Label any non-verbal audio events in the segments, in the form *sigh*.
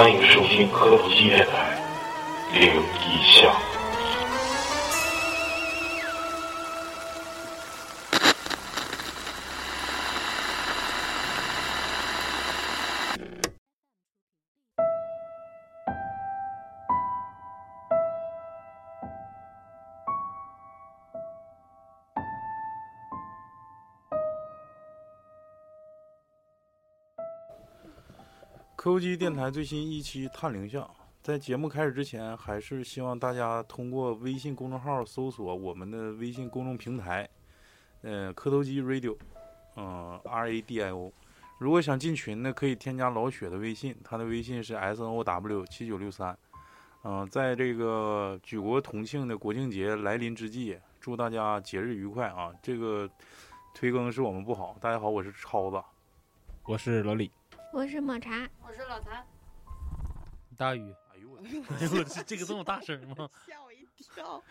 欢迎收听科普系列。科技电台最新一期探灵像，在节目开始之前，还是希望大家通过微信公众号搜索我们的微信公众平台，呃，磕头机 Radio，嗯、r A D I O。如果想进群呢，可以添加老雪的微信，他的微信是 S N O W 七九六三。嗯、在这个举国同庆的国庆节来临之际，祝大家节日愉快啊！这个推更是我们不好。大家好，我是超子。我是老李，我是抹茶，我是老谭，大宇。哎呦我。哎呦我这这个这么大声吗？*laughs* 吓我一跳。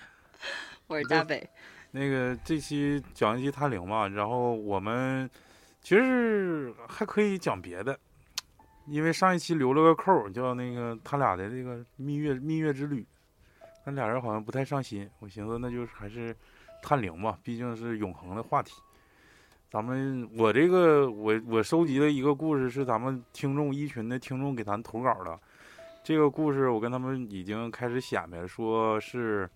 我是大北，那个这期讲一期探灵嘛，然后我们其实还可以讲别的，因为上一期留了个扣，叫那个他俩的这个蜜月蜜月之旅，那俩人好像不太上心，我寻思那就是还是探灵吧，毕竟是永恒的话题。咱们我这个我我收集的一个故事是咱们听众一群的听众给咱投稿的，这个故事我跟他们已经开始显摆，说是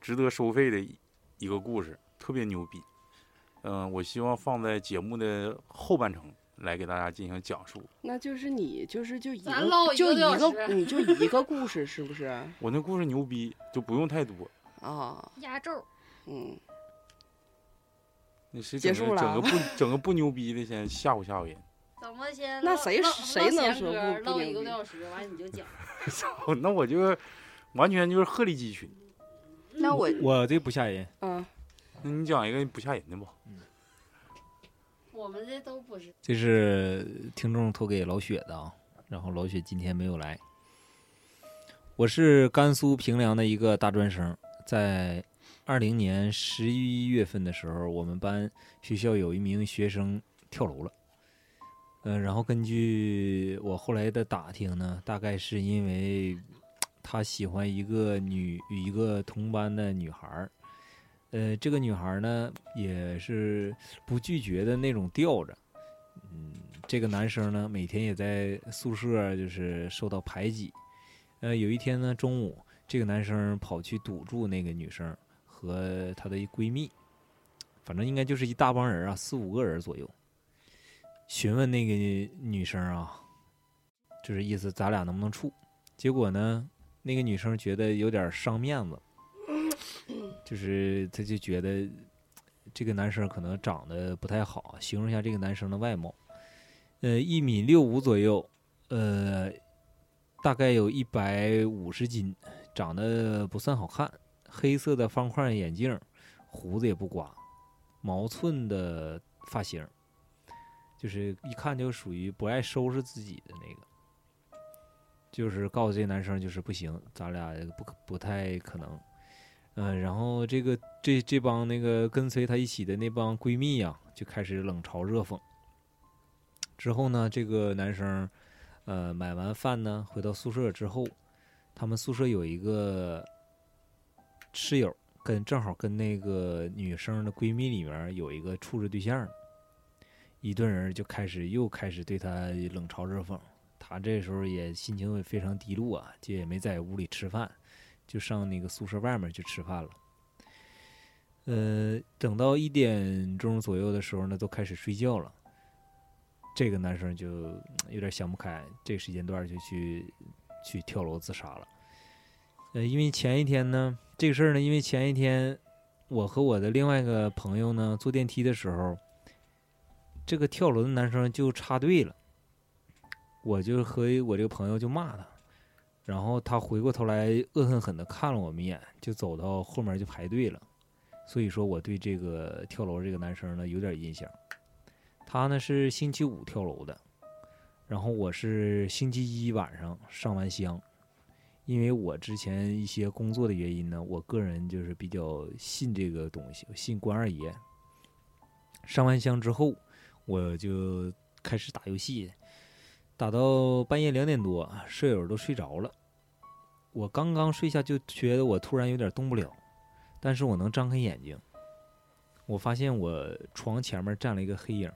值得收费的一一个故事，特别牛逼。嗯、我希望放在节目的后半程来给大家进行讲述。那就是你，就是就一咱唠个，就一个你就一个故事，是不是？我那故事牛逼，就不用太多。啊，压轴。嗯，那谁结束了整个 *laughs* 不整个不牛逼的，先吓唬吓唬人。*laughs* 怎么先那谁谁能说唠一个多小时完你就讲，*laughs* 那我就完全就是鹤立鸡群。那我，我这不吓人，嗯，那你讲一个不吓人的吧？嗯我们这都不是。这是听众投给老雪的啊。然后老雪今天没有来。我是甘肃平凉的一个大专生，在二零年十一月份的时候，我们班学校有一名学生跳楼了。嗯、然后根据我后来的打听呢，大概是因为他喜欢一个女一个同班的女孩儿，呃，这个女孩儿呢也是不拒绝的那种吊着，嗯，这个男生呢每天也在宿舍就是受到排挤，呃，有一天呢中午，这个男生跑去堵住那个女生和她的一闺蜜，反正应该就是一大帮人啊，四五个人左右，询问那个女生啊，就是意思咱俩能不能处，结果呢，那个女生觉得有点伤面子，就是她就觉得这个男生可能长得不太好，形容一下这个男生的外貌，呃，一米六五左右，呃，大概有一百五十斤，长得不算好看，黑色的方块眼镜，胡子也不刮，毛寸的发型，就是一看就属于不爱收拾自己的那个。就是告诉这男生，就是不行，咱俩不可不太可能。嗯、然后这个这这帮那个跟随她一起的那帮闺蜜呀、就开始冷嘲热讽。之后呢，这个男生，呃，买完饭呢，回到宿舍之后，他们宿舍有一个室友，跟正好跟那个女生的闺蜜里面有一个处着对象，一顿人就开始又开始对她冷嘲热讽。他这时候也心情也非常低落啊，就也没在屋里吃饭，就上那个宿舍外面去吃饭了。呃，等到一点钟左右的时候呢，都开始睡觉了。这个男生就有点想不开，这个时间段就去去跳楼自杀了。呃，因为前一天呢，这个事儿呢，因为前一天我和我的另外一个朋友呢坐电梯的时候，这个跳楼的男生就插队了。我就和我这个朋友就骂他，然后他回过头来恶狠狠的看了我们一眼，就走到后面就排队了。所以说我对这个跳楼这个男生呢有点印象。他呢是星期五跳楼的，然后我是星期一晚上上完香，因为我之前一些工作的原因呢，我个人就是比较信这个东西，信关二爷。上完香之后，我就开始打游戏。打到半夜两点多，舍友都睡着了。我刚刚睡下，就觉得我突然有点动不了，但是我能张开眼睛。我发现我床前面站了一个黑影，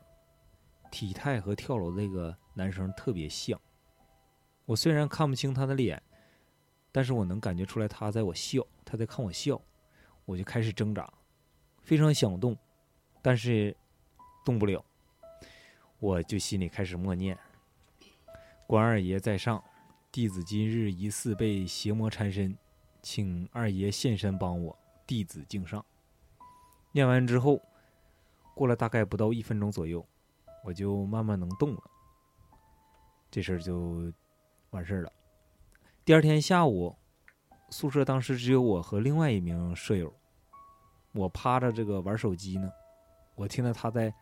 体态和跳楼那个男生特别像。我虽然看不清他的脸，但是我能感觉出来他在我笑，他在看我笑。我就开始挣扎，非常想动，但是动不了。我就心里开始默念：“关二爷在上，弟子今日疑似被邪魔缠身，请二爷现身帮我，弟子敬上。”念完之后，过了大概不到一分钟左右，我就慢慢能动了。这事儿就完事儿了。第二天下午，宿舍当时只有我和另外一名舍友，我趴着这个玩手机呢，我听到他在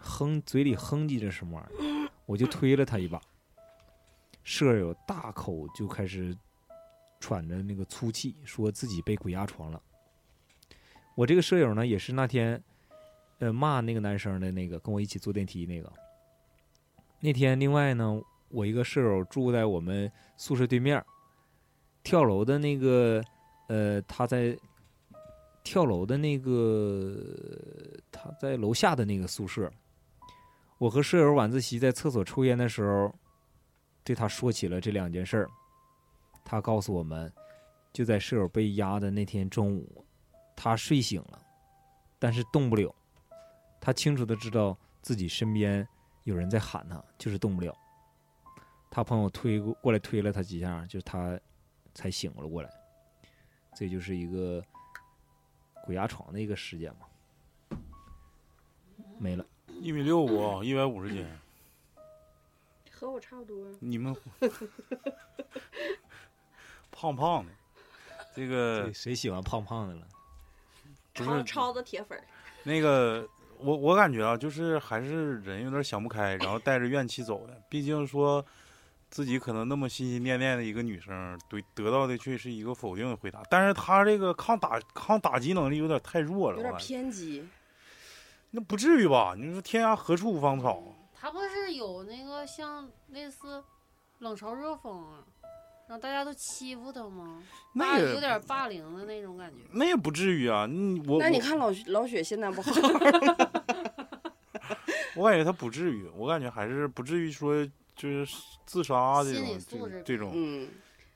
哼，嘴里哼唧着什么玩意儿，我就推了他一把。舍友大口就开始喘着那个粗气，说自己被鬼压床了。我这个舍友呢，也是那天，呃，骂那个男生的那个，跟我一起坐电梯那个。那天，另外呢，我一个舍友住在我们宿舍对面，跳楼的那个，呃，他在跳楼的那个，他在楼下的那个宿舍。我和舍友晚自习在厕所抽烟的时候，对他说起了这两件事儿。他告诉我们，就在舍友被压的那天中午。他睡醒了，但是动不了。他清楚的知道自己身边有人在喊他，就是动不了。他朋友推过过来推了他几下，就他才醒了过来。这就是一个鬼压床的一个事件嘛。没了，一米六五，一百五十斤。和我差不多。你们胖胖的，这个谁喜欢胖胖的了？不是超超子铁粉，那个，我我感觉啊，就是还是人有点想不开，然后带着怨气走的。毕竟说自己可能那么心心念念的一个女生，对得到的却是一个否定的回答。但是她这个抗打抗打击能力有点太弱了，有点偏激。那不至于吧？你说天涯何处无芳草？他不是有那个像类似冷嘲热讽啊，让大家都欺负他吗？那也有点霸凌的那种感觉。那也不至于啊。你我我那你看老老雪现在不好，*laughs* *laughs* 我感觉他不至于，我感觉还是不至于说就是自杀这种这这种，嗯，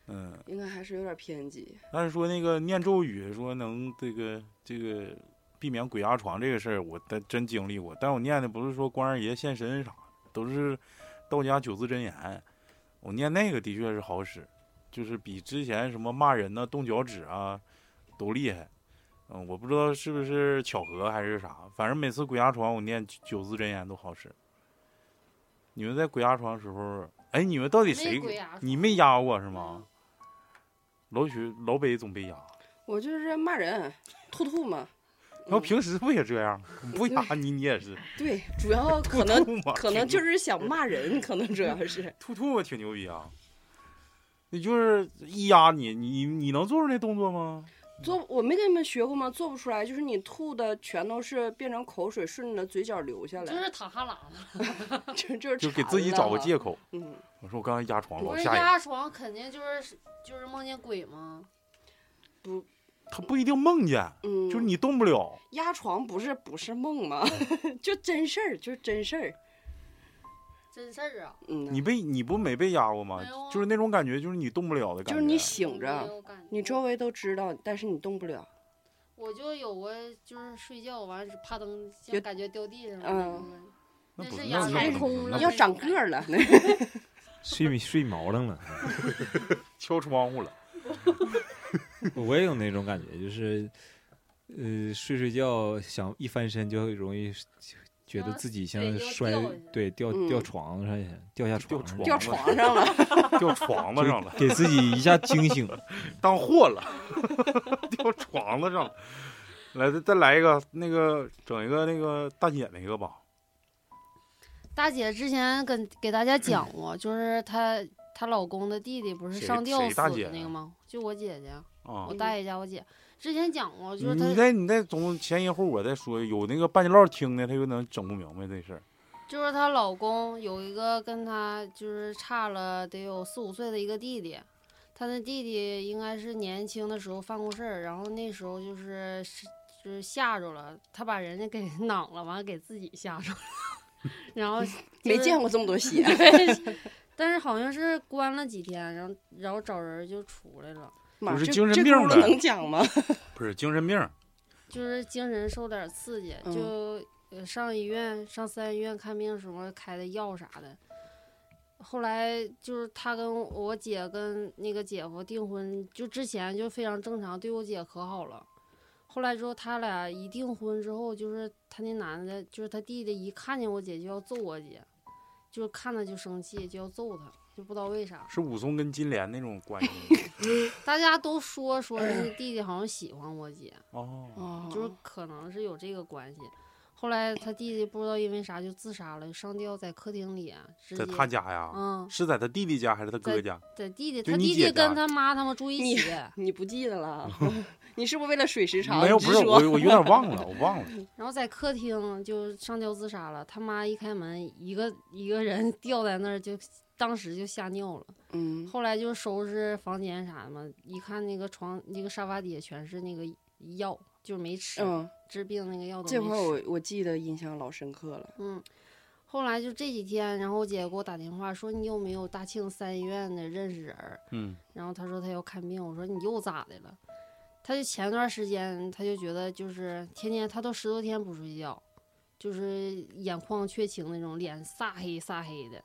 嗯。应该还是有点偏激。但是说那个念咒语，说能这个这个避免鬼压床这个事儿，我真真经历过。但我念的不是说关二爷现身啥，都是道家九字真言。我念那个的确是好使，就是比之前什么骂人呐、动脚趾啊都厉害。嗯，我不知道是不是巧合还是啥，反正每次鬼压床我念九字真言都好使。你们在鬼压床的时候，哎，你们到底谁你没压过是吗？老许老北总被压。我就是骂人，吐吐嘛。*laughs* 然后嗯平时不也这样？*laughs* 不压你，你也是对，主要可能可能就是想骂人，可能主要是。*laughs* 吐吐嘛，挺牛逼啊。你就是一压你，你你能做出那动作吗？做我没跟你们学过吗？做不出来，就是你吐的全都是变成口水，顺着嘴角流下来，就是淌哈喇子，*laughs* 就就是就给自己找个借口。嗯，我说我刚才压床不是老吓人，压床肯定就是就是梦见鬼吗？不他不一定梦见，嗯，就是你动不了。压床不是不是梦吗？*laughs* 就真事儿，就是真事儿。真事儿啊，嗯，你被你不没被压过吗没有啊？就是那种感觉，就是你动不了的感觉。就是你醒着，你周围都知道，但是你动不了。我就有过，就是睡觉完是啪噔，就感觉掉地上了嗯那是压太空了要长个儿了，*laughs* 那睡睡毛愣了。*laughs* 敲窗户了。*laughs* 我也有那种感觉，就是，呃，睡睡觉想一翻身就容易觉得自己像摔对掉嗯掉床上去，掉下掉床上掉床床 *laughs* 上了。*laughs* 掉床子上了，给自己一下惊醒。*laughs* 当货了，掉床子上了。来，再再来一个，那个整一个那个大姐那个吧。大姐之前跟给大家讲过，就是她她老公的弟弟不是上吊死的那个吗？就我姐姐，啊我，大爷家我姐之前讲过，就是她你再你再从前因后果再说，有那个半截唠听的，他有可能整不明白这事儿。就是她老公有一个跟她就是差了得有四五岁的一个弟弟，她那弟弟应该是年轻的时候犯过事儿，然后那时候就是是就是吓着了，她把人家给 *laughs* 攮了，完了给自己吓着了，*laughs* 然后 *laughs* 没见过。这么多血。但是好像是关了几天，然后然后找人就出来了，*laughs* 不是精神病呗能讲吗？不是精神病，就是精神受点刺激，嗯就呃上医院上三医院看病时候开的药啥的。后来就是他跟我姐跟那个姐夫订婚，就之前就非常正常，对我姐可好了。后来之后，他俩一订婚之后，就是他那男的，就是他弟弟，一看见我姐就要揍我姐，就是看他就生气，就要揍他，就不知道为啥。是武松跟金莲那种关系 *laughs* 大家都说说人家弟弟好像喜欢我姐，哦。哦就是可能是有这个关系。后来他弟弟不知道因为啥就自杀了，上吊在客厅里，在他家呀？嗯，是在他弟弟家还是他哥在家？在弟弟，他弟弟跟他妈他们住一起，*laughs* 你不记得了？*laughs* 你是不是为了水时长？没有，不是我，我有点忘了，我忘了。然后在客厅就上吊自杀了。他妈一开门，一个一个人吊在那儿，就当时就吓尿了。嗯，后来就收拾房间啥的嘛，一看那个床那个沙发底下全是那个药，就没吃，嗯，治病那个药都没吃。块儿我我记得印象老深刻了。嗯，后来就这几天，然后我姐给我打电话说你有没有大庆三医院的认识人儿？嗯，然后她说她要看病，我说你又咋的了？她就前段时间她就觉得就是天天她都十多天不睡觉，就是眼眶缺青那种，脸煞黑煞黑的。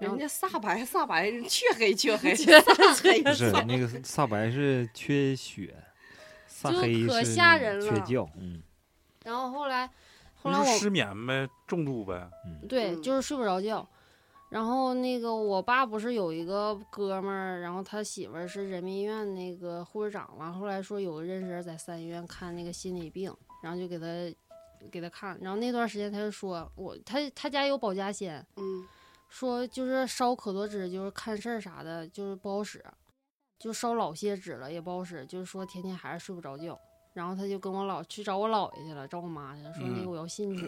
人家煞白煞白，黢黑黢黑，黢煞黑不 *laughs* 是煞那个煞白是缺血，煞就黑可是吓人了缺觉。嗯然后后来后来我失眠呗，重度呗。嗯，对，嗯就是睡不着觉。然后那个我爸不是有一个哥们儿，然后他媳妇儿是人民医院那个护士长，完后来说有个认识人在三医院看那个心理病，然后就给他给他看，然后那段时间他就说我他他家有保家仙，嗯，说就是烧可多纸，就是看事儿啥的，就是不好使，就烧老些纸了也不好使，就是说天天还是睡不着觉。然后他就跟我姥去找我姥爷去了，找我妈去了，说那嗯个我要信主，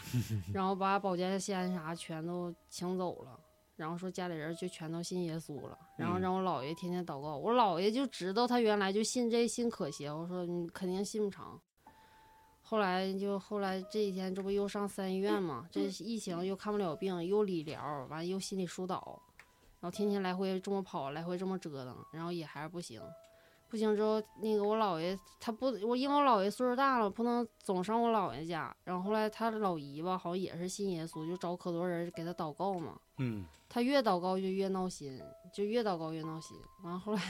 *laughs* 然后把保家仙啥全都请走了，然后说家里人就全都信耶稣了，然后嗯让我姥爷天天祷告，我姥爷就知道他原来就信这信可邪，我说你肯定信不成。后来就后来这几天这不又上三医院嘛，这疫情又看不了病，又理疗，完又心理疏导，然后天天来回这么跑，来回这么折腾，然后也还是不行。不行之后，那个我姥爷他不，我因为我姥爷岁数大了，不能总上我姥爷家。然后后来他老姨吧，好像也是信耶稣，就找可多人给他祷告嘛。嗯，他越祷告就越闹心，就越祷告越闹心。完后来，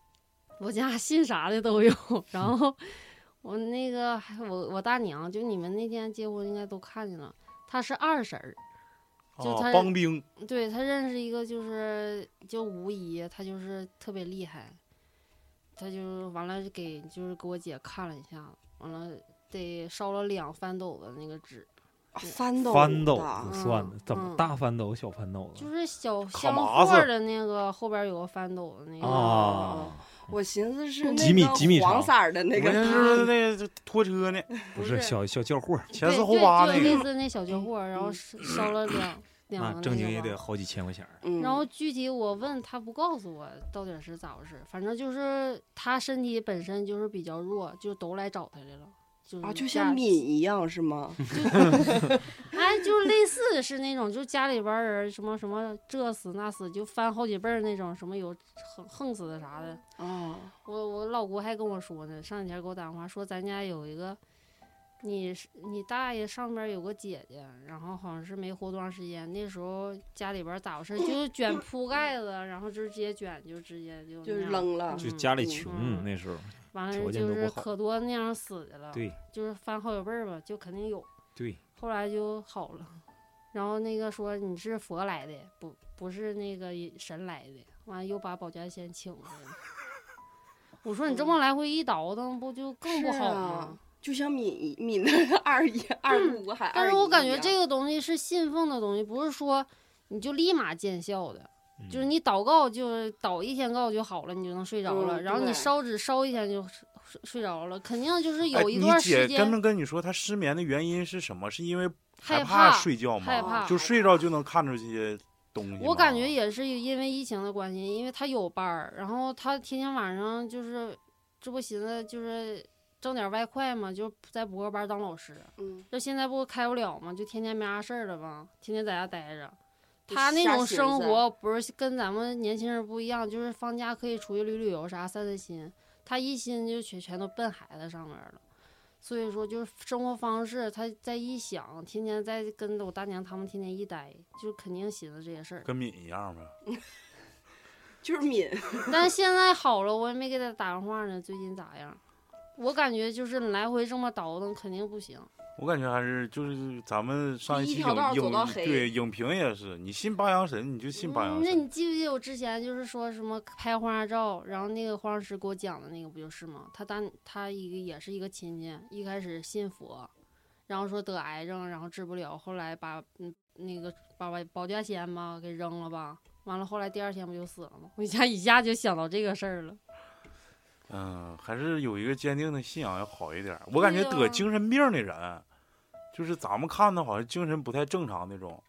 *laughs* 我家信啥的都有。然后我那个还我我大娘，就你们那天结婚应该都看见了，她是二婶儿。就哦他，帮兵。对她认识一个就是叫吴姨，她就是特别厉害，她就完了给就是给我姐看了一下，完了得烧了两翻斗的那个纸，翻斗翻斗的不算的嗯，怎么嗯大翻斗、小翻斗就是小卡香货的那个后边有个翻斗的那个啊？我寻思是几米那个几米长黄色的那个我寻思那个拖车呢，*laughs* 不是小小轿货儿，前四对对后八那个。就类似那小轿货，然后烧烧了两 *clears throat* 两那个正经也得好几千块钱。嗯，然后具体我问他不告诉我到底是咋回事，反正就是他身体本身就是比较弱，就都来找他来了，就是啊，就像敏一样是吗？*laughs* 哎，就是类似是那种，就家里边儿人什么什么这死那死，就翻好几辈儿那种，什么有横横死的啥的。哦，我我老姑还跟我说呢，上几天给我打电话说咱家有一个，你你大爷上边有个姐姐，然后好像是没活多长时间，那时候家里边儿咋回事，就是卷铺盖子，然后就直接卷，就直接就就是扔了就嗯家里穷嗯那时候，完了就是可多那样死的了，对就是翻好几辈儿吧，就肯定有。对，后来就好了。然后那个说你是佛来的，不不是那个神来的。完了又把保家仙请回来了。*laughs* 我说你这么来回一倒腾，不就更不好啊吗？就像敏敏的 *laughs* 二姨、二姑还二姨一。但是我感觉这个东西是信奉的东西，不是说你就立马见效的。嗯就是你祷告，就是祷一天告就好了，你就能睡着了。嗯然后你烧纸烧一天就睡睡着了，肯定就是哎有一段时间。姐跟没跟你说她失眠的原因是什么？是因为害怕睡觉害怕吗？就睡着就能看出这些东西。我感觉也是因为疫情的关系，因为他有班儿，然后他天天晚上就是，这不寻思就是挣点外快嘛，就在补课班当老师。嗯，这现在不开不了嘛，就天天没啥事儿了吧，天天在家待着。他那种生活不是跟咱们年轻人不一样，就是放假可以出去旅旅游啥散散心。他一心就全全都奔孩子上面了，所以说就是生活方式，他再一想，天天在跟我大娘他们天天一待，就肯定寻思这些事儿。跟敏一样呗。*laughs* 就是敏，*laughs* 但现在好了，我也没给他打电话呢。最近咋样？我感觉就是来回这么倒腾，肯定不行。我感觉还是就是咱们上期一条道影影走到黑对影评也是，你信八阳神你就信八阳嗯那。你记不记得我之前就是说什么拍婚纱照，然后那个化妆师给我讲的那个不就是吗？他当他一个也是一个亲戚，一开始信佛，然后说得癌症，然后治不了，后来把嗯那个把把保家仙吧给扔了吧，完了后来第二天不就死了吗？我一下一下就想到这个事儿了。嗯，还是有一个坚定的信仰要好一点儿。我感觉得精神病的人，就是咱们看的好像精神不太正常那种，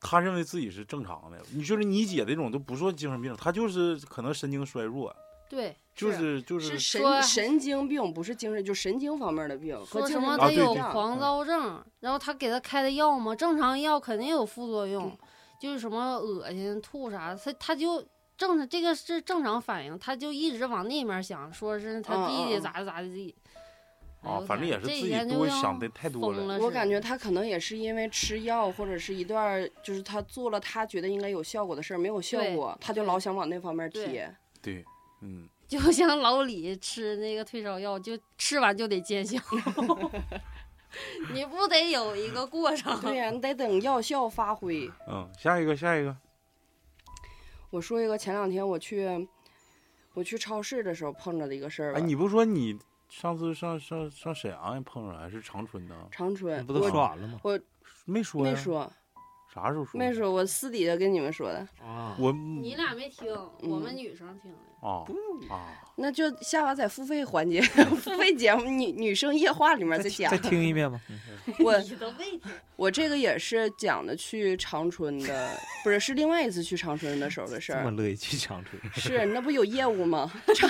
他认为自己是正常的。你就是你姐那种都不算精神病，他就是可能神经衰弱，对，就是就是是神神经病，不是精神，就神经方面的病，和说什么他有狂嗯躁症，然后他给他开的药嘛，正常药肯定有副作用嗯，就是什么恶心、吐啥，他他就正常，这个是正常反应，他就一直往那面想，说是他弟弟咋的咋的地。哎啊反正也是自己多想的太多了。疯了我感觉他可能也是因为吃药，或者是一段儿就是他做了他觉得应该有效果的事儿，没有效果，他就老想往那方面对贴。对，嗯，*laughs* 就像老李吃那个退烧药，就吃完就得见效，*laughs* *laughs* 你不得有一个过程？对呀、你得等药效发挥。嗯，下一个，下一个，我说一个，前两天我去我去超市的时候碰着的一个事儿吧。哎，你不说你上次上上上沈阳也碰着，还是长春呢？长春，不都我说完了吗？没说呀？没说，啥时候说？没。说，我私底下跟你们说的。啊，我你俩没听，我们嗯女生听的。啊啊，那就下把在付费环节，*laughs* 付费节目女女生夜话里面再讲再。听一遍吧。我你都未听。我这个也是讲的去长春的，不是是另外一次去长春的时候的事儿。这么乐意去长春，是那不有业务吗？*laughs* 不是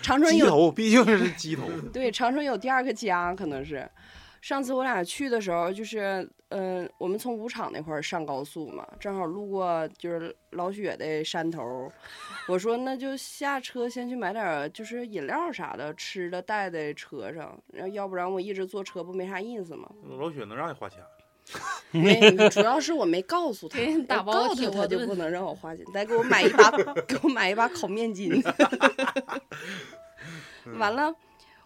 长春有鸡头毕竟是鸡头。对长春有第二个家，可能是。上次我俩去的时候，就是嗯、我们从武场那块儿上高速嘛，正好路过就是老雪的山头，我说那就下车先去买点儿就是饮料啥的吃的带在车上，然后要不然我一直坐车不没啥意思嘛。老雪能让你花钱？没，主要是我没告诉他，给打我包告诉他他就不能让我花钱，再给我买一 *laughs* 把，给我买一把烤面筋。*laughs* 完了，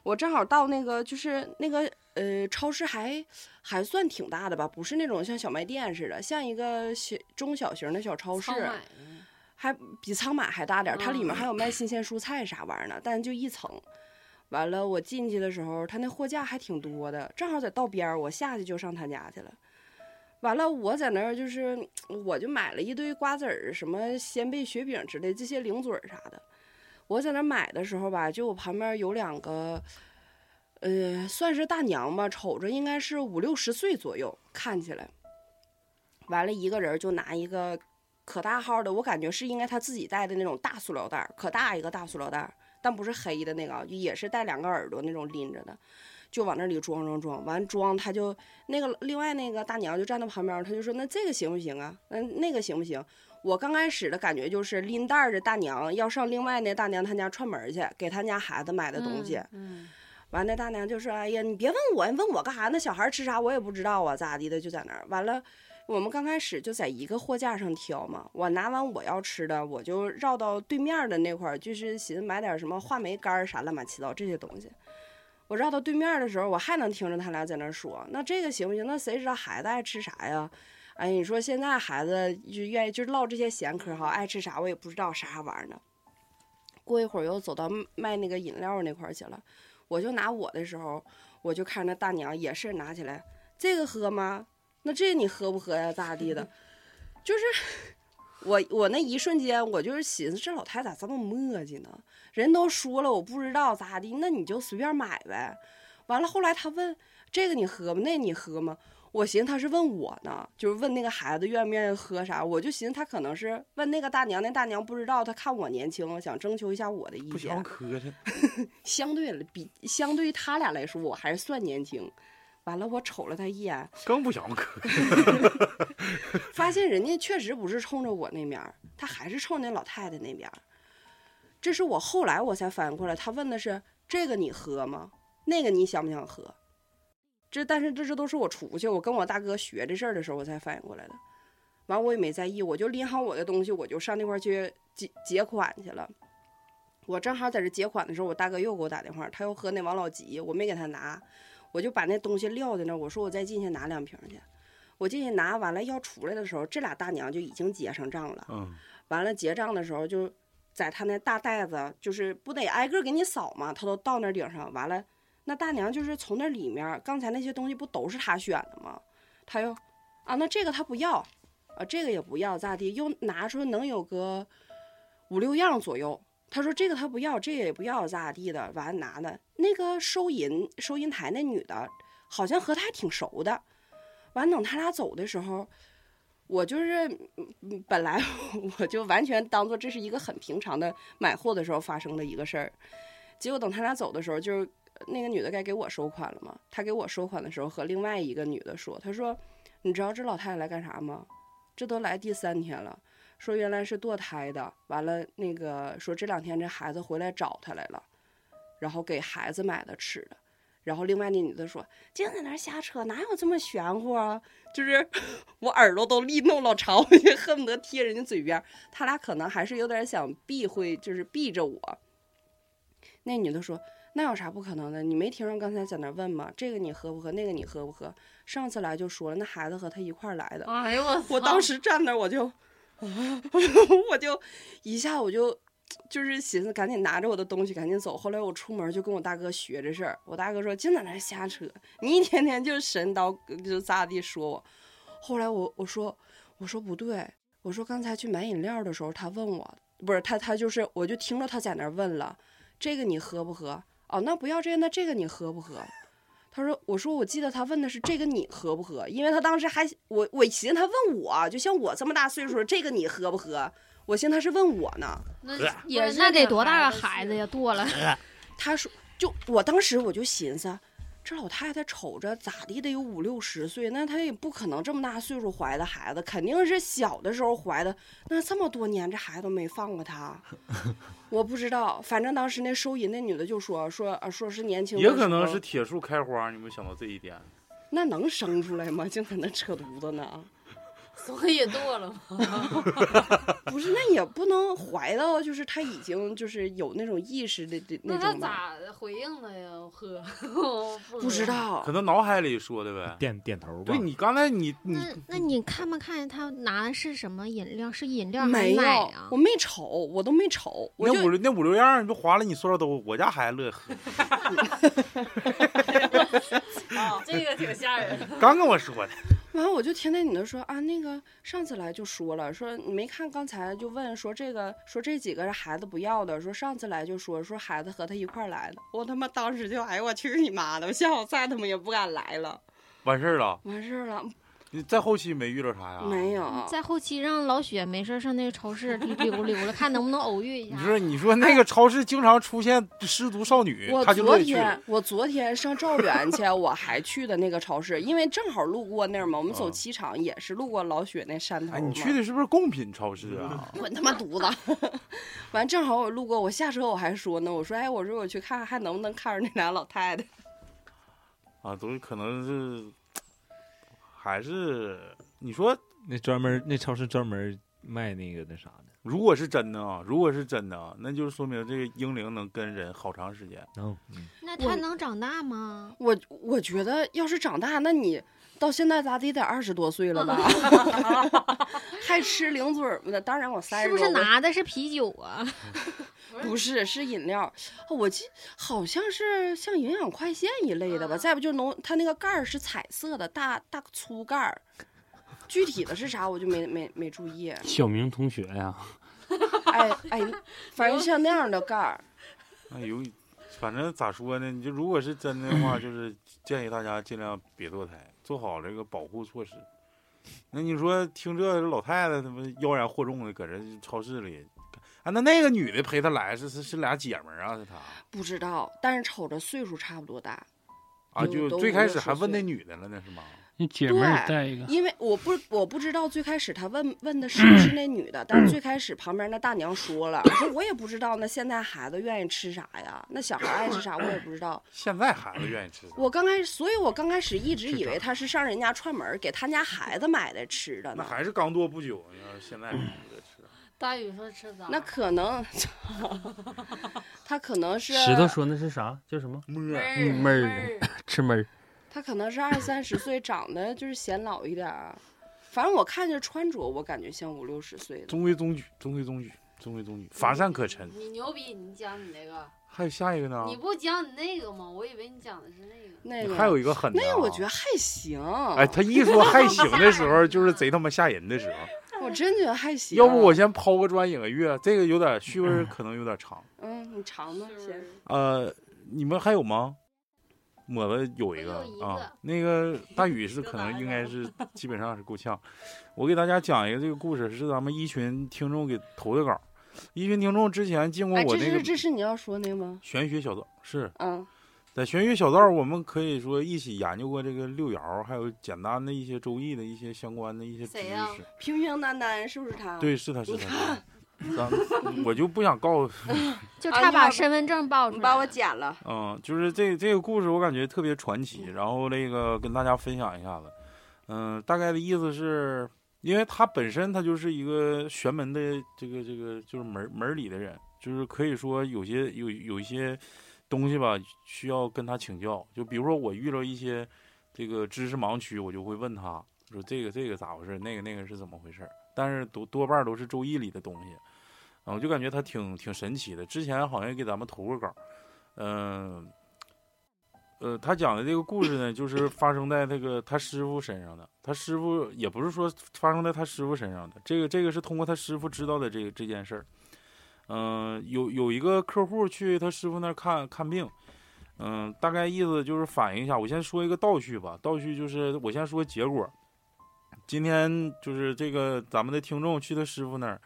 我正好到那个就是那个呃超市还还算挺大的吧，不是那种像小卖店似的，像一个小中小型的小超市还比仓买还大点儿，它里面嗯还有卖新鲜蔬菜啥玩意儿呢，但就一层。完了，我进去的时候，他那货架还挺多的，正好在道边儿，我下去就上他家去了。完了，我在那儿就是，我就买了一堆瓜子儿、什么鲜贝雪饼之类这些零嘴儿啥的。我在那儿买的时候吧，就我旁边有两个，呃，算是大娘吧，瞅着应该是五六十岁左右，看起来。完了，一个人就拿一个可大号的，我感觉是应该他自己带的那种大塑料袋，可大一个大塑料袋，但不是黑的那个也是带两个耳朵那种拎着的，就往那里装装装，完装他就那个另外那个大娘就站在旁边儿，他就说那这个行不行啊？那那个行不行？我刚开始的感觉就是拎袋的大娘要上另外那大娘她家串门去，给她家孩子买的东西。嗯，完，那大娘就说：“哎呀，你别问我，你问我干啥？那小孩吃啥我也不知道啊，咋地的？就在那儿。完了，我们刚开始就在一个货架上挑嘛。我拿完我要吃的，我就绕到对面的那块儿，就是寻思买点什么话梅干儿啥乱七糟这些东西。我绕到对面的时候，我还能听着他俩在那儿说：“那这个行不行？那谁知道孩子爱吃啥呀？”哎，你说现在孩子就愿意就唠这些闲嗑哈，爱吃啥我也不知道啥玩意儿呢。过一会儿又走到卖那个饮料那块儿去了。我就拿我的时候，我就看那大娘也是拿起来，这个喝吗？那这你喝不喝呀？咋地的？*laughs* 就是我我那一瞬间，我就是寻思这老太咋这么磨叽呢？人都说了我不知道咋地，那你就随便买呗。完了后来他问这个你喝吗？那你喝吗？我寻思他是问我呢，就是问那个孩子愿不愿意喝啥，我就寻思他可能是问那个大娘，那大娘不知道，她看我年轻，想征求一下我的意不想见。*laughs* 相对了，比相对于他俩来说，我还是算年轻。完了，我瞅了他一眼，更不想磕碜。*laughs* 发现人家确实不是冲着我那面儿，他还是冲那老太太那边儿。这是我后来我才反应过来，他问的是这个你喝吗？那个你想不想喝？这但是这这都是我出去，我跟我大哥学这事儿的时候我才反应过来的。完我也没在意，我就拎好我的东西，我就上那块去结结款去了。我正好在这结款的时候，我大哥又给我打电话，他又喝那王老吉，我没给他拿，我就把那东西撂在那儿，我说我再进去拿两瓶去。我进去拿完了要出来的时候，这俩大娘就已经结上账了。嗯，完了结账的时候就在他那大袋子，就是不得挨个给你扫嘛，他都到那顶上。完了，那大娘就是从那里面，刚才那些东西不都是他选的吗？他又啊，那这个他不要，啊，这个也不要，咋地？又拿出能有个五六样左右。他说这个他不要，这个也不要，咋地的？完了拿的那个收银收银台那女的，好像和他还挺熟的。完等他俩走的时候，我就是本来我就完全当做这是一个很平常的买货的时候发生的一个事儿，结果等他俩走的时候，就是那个女的该给我收款了嘛。她给我收款的时候和另外一个女的说，她说：“你知道这老太太来干啥吗？这都来第三天了，说原来是堕胎的，完了那个说这两天这孩子回来找她来了，然后给孩子买的吃的。”然后另外那女的说：“净在那瞎扯，哪有这么玄乎啊？就是 *laughs* 我耳朵都立弄老长，恨不得贴人家嘴边。他俩可能还是有点想避讳，就是避着我。那女的说：“那有啥不可能的？你没听着刚才在那儿问吗？这个你喝不喝？那个你喝不喝？上次来就说了，那孩子和他一块儿来的。哎呦我我当时站那儿，我就，*laughs* 我就一下我就就是寻思赶紧拿着我的东西赶紧走。后来我出门就跟我大哥学这事儿，我大哥说净在那儿瞎扯，你一天天就神叨就咋地说我。后来我我说我说不对，我说刚才去买饮料的时候，他问我不是他他就是我就听着他在那儿问了，这个你喝不喝？哦，那不要这个，那这个你喝不喝？他说：“我说我记得他问的是这个你喝不喝？因为他当时还我我寻思他问我，就像我这么大岁数，这个你喝不喝？我寻思他是问我呢。那也那得多大个孩子呀？剁了，*laughs* 他说就我当时我就寻思，这老太太瞅着咋地得有五六十岁，那她也不可能这么大岁数怀的孩子，肯定是小的时候怀的。那这么多年这孩子都没放过她，*laughs* 我不知道。反正当时那收银那女的就说说啊说是年轻的也可能是铁树开花，你有没有想到这一点？那能生出来吗？净搁那扯犊子呢。所以剁了嘛。*laughs* 不是，那也不能怀到，就是他已经就是有那种意识的的那他种吧？咋回应的呀？喝？*laughs* 不知。道可，能脑海里说的呗。点点头吧对。你刚才你你那那你看没看见他拿的是什么饮料？是饮料还没有是奶啊我？没瞅，我都没瞅，我就那五六那五六样，你不划了你塑料兜，我家孩子乐喝。啊，*laughs* 这个挺吓人。刚跟我说的，完了我就听那女的说啊，那个上次来就说了，说你没看刚才就问说这个说这几个是孩子不要的，说上次来就说说孩子和他一块儿来的，我他妈当时就哎呦我去你妈的，我下午再他妈也不敢来了，完事儿了。完事儿了你在后期没遇到啥呀？没。有？在后期让老雪没事儿上那个超市溜溜了，看能不能偶遇一下。你说你说那个超市经常出现失足少女，我他就乐昨天。我昨天上赵园去，我还去的那个超市，因为正好路过那儿嘛。我们走啊七场也是路过老雪那山头。哎，你去的是不是贡品超市啊？滚他妈犊子！完正好我路过，我下车我还说呢，我说哎，我说我去看看还能不能看着那俩老太太。啊，都是可能是，还是你说，那专门那超市专门卖那个那啥的，如果是真的啊，如果是真的啊，那就是说明这个婴灵能跟人好长时间。能，嗯，那我他能长大吗？我我觉得要是长大，那你到现在咋地得二十多岁了吧？*laughs* 还吃零嘴儿呢？当然我三是不是拿的是啤酒啊？*laughs* 不是是饮料。我记好像是像营养快线一类的吧。啊再不就浓，它那个盖儿是彩色的，大大粗盖儿。具体的是啥我就没没没注意。小明同学呀，*laughs* 哎哎，反正像那样的盖儿。哎呦，反正咋说呢？你就如果是真的话，就是建议大家尽量别堕胎，做好这个保护措施。那你说听这老太太他妈妖言惑众的，搁这超市里，啊，那那个女的陪她来是是是俩姐们儿啊，是她不知道，但是瞅着岁数差不多大，啊，就最开始还问那女的了呢，是吗？你姐们儿对带一个，因为我不我不知道最开始他问问的是不是 *clears throat* 那女的，但是最开始旁边那大娘说了，说我也不知道，那现在孩子愿意吃啥呀？那小孩爱吃啥我也不知道。*clears throat* 现在孩子愿意吃啥？我刚开始，所以我刚开始一直以为他是上人家串门儿给他家孩子买的吃的呢。那还是刚剁不久，你要现在还得吃。*clears throat* 大宇说吃啥？那可能，*laughs* 他可能是石头说那是啥？叫什么？摸闷儿吃闷儿。他可能是二三十岁，长得就是显老一点儿。反正我看着穿着，我感觉像五六十岁的。中规中矩，中规中矩，中规中矩，乏善可陈。你牛逼，你讲你那个，还有下一个呢？你不讲你那个吗？我以为你讲的是那个。那个还有一个狠的、啊，那个我觉得还行。哎，他一说还行的时候，就是贼他妈吓人的时候。*laughs* 我真觉得还行。要不我先抛个砖引个月，这个有点趣味儿，*clears throat* 可能有点长。嗯，你尝吧，先。呃，你们还有吗？抹的有一个啊，那个大宇是可能应该是基本上是够呛。我给大家讲一个这个故事，是咱们一群听众给投的稿。一群听众之前经过哎，我那个这是这是你要说那个吗？玄学小道，是嗯，在玄学小道，我们可以说一起研究过这个六爻，还有简单的一些周易的一些相关的一些知谁呀识。平平淡淡是不是他？，对，是他是他。咱我就不想告诉，*laughs* 就差把身份证报出来。你把我剪了。嗯，就是这这个故事我感觉特别传奇，然后那个跟大家分享一下子，嗯，大概的意思是，因为他本身他就是一个玄门的这个这个就是门门儿里的人，就是可以说有些有有一些东西吧需要跟他请教，就比如说我遇到一些这个知识盲区，我就会问他说这个这个咋回事，那个那个是怎么回事，但是多多半都是周易里的东西。啊，我就感觉他挺挺神奇的。之前好像给咱们投过稿，嗯、呃，他讲的这个故事呢，就是发生在那个他师傅身上的。他师傅也不是说发生在他师傅身上的，这个这个是通过他师傅知道的这个这件事儿。嗯、有有一个客户去他师傅那儿看看病，嗯、大概意思就是反映一下。我先说一个倒叙吧，倒叙就是我先说结果。今天就是这个咱们的听众去他师傅那儿，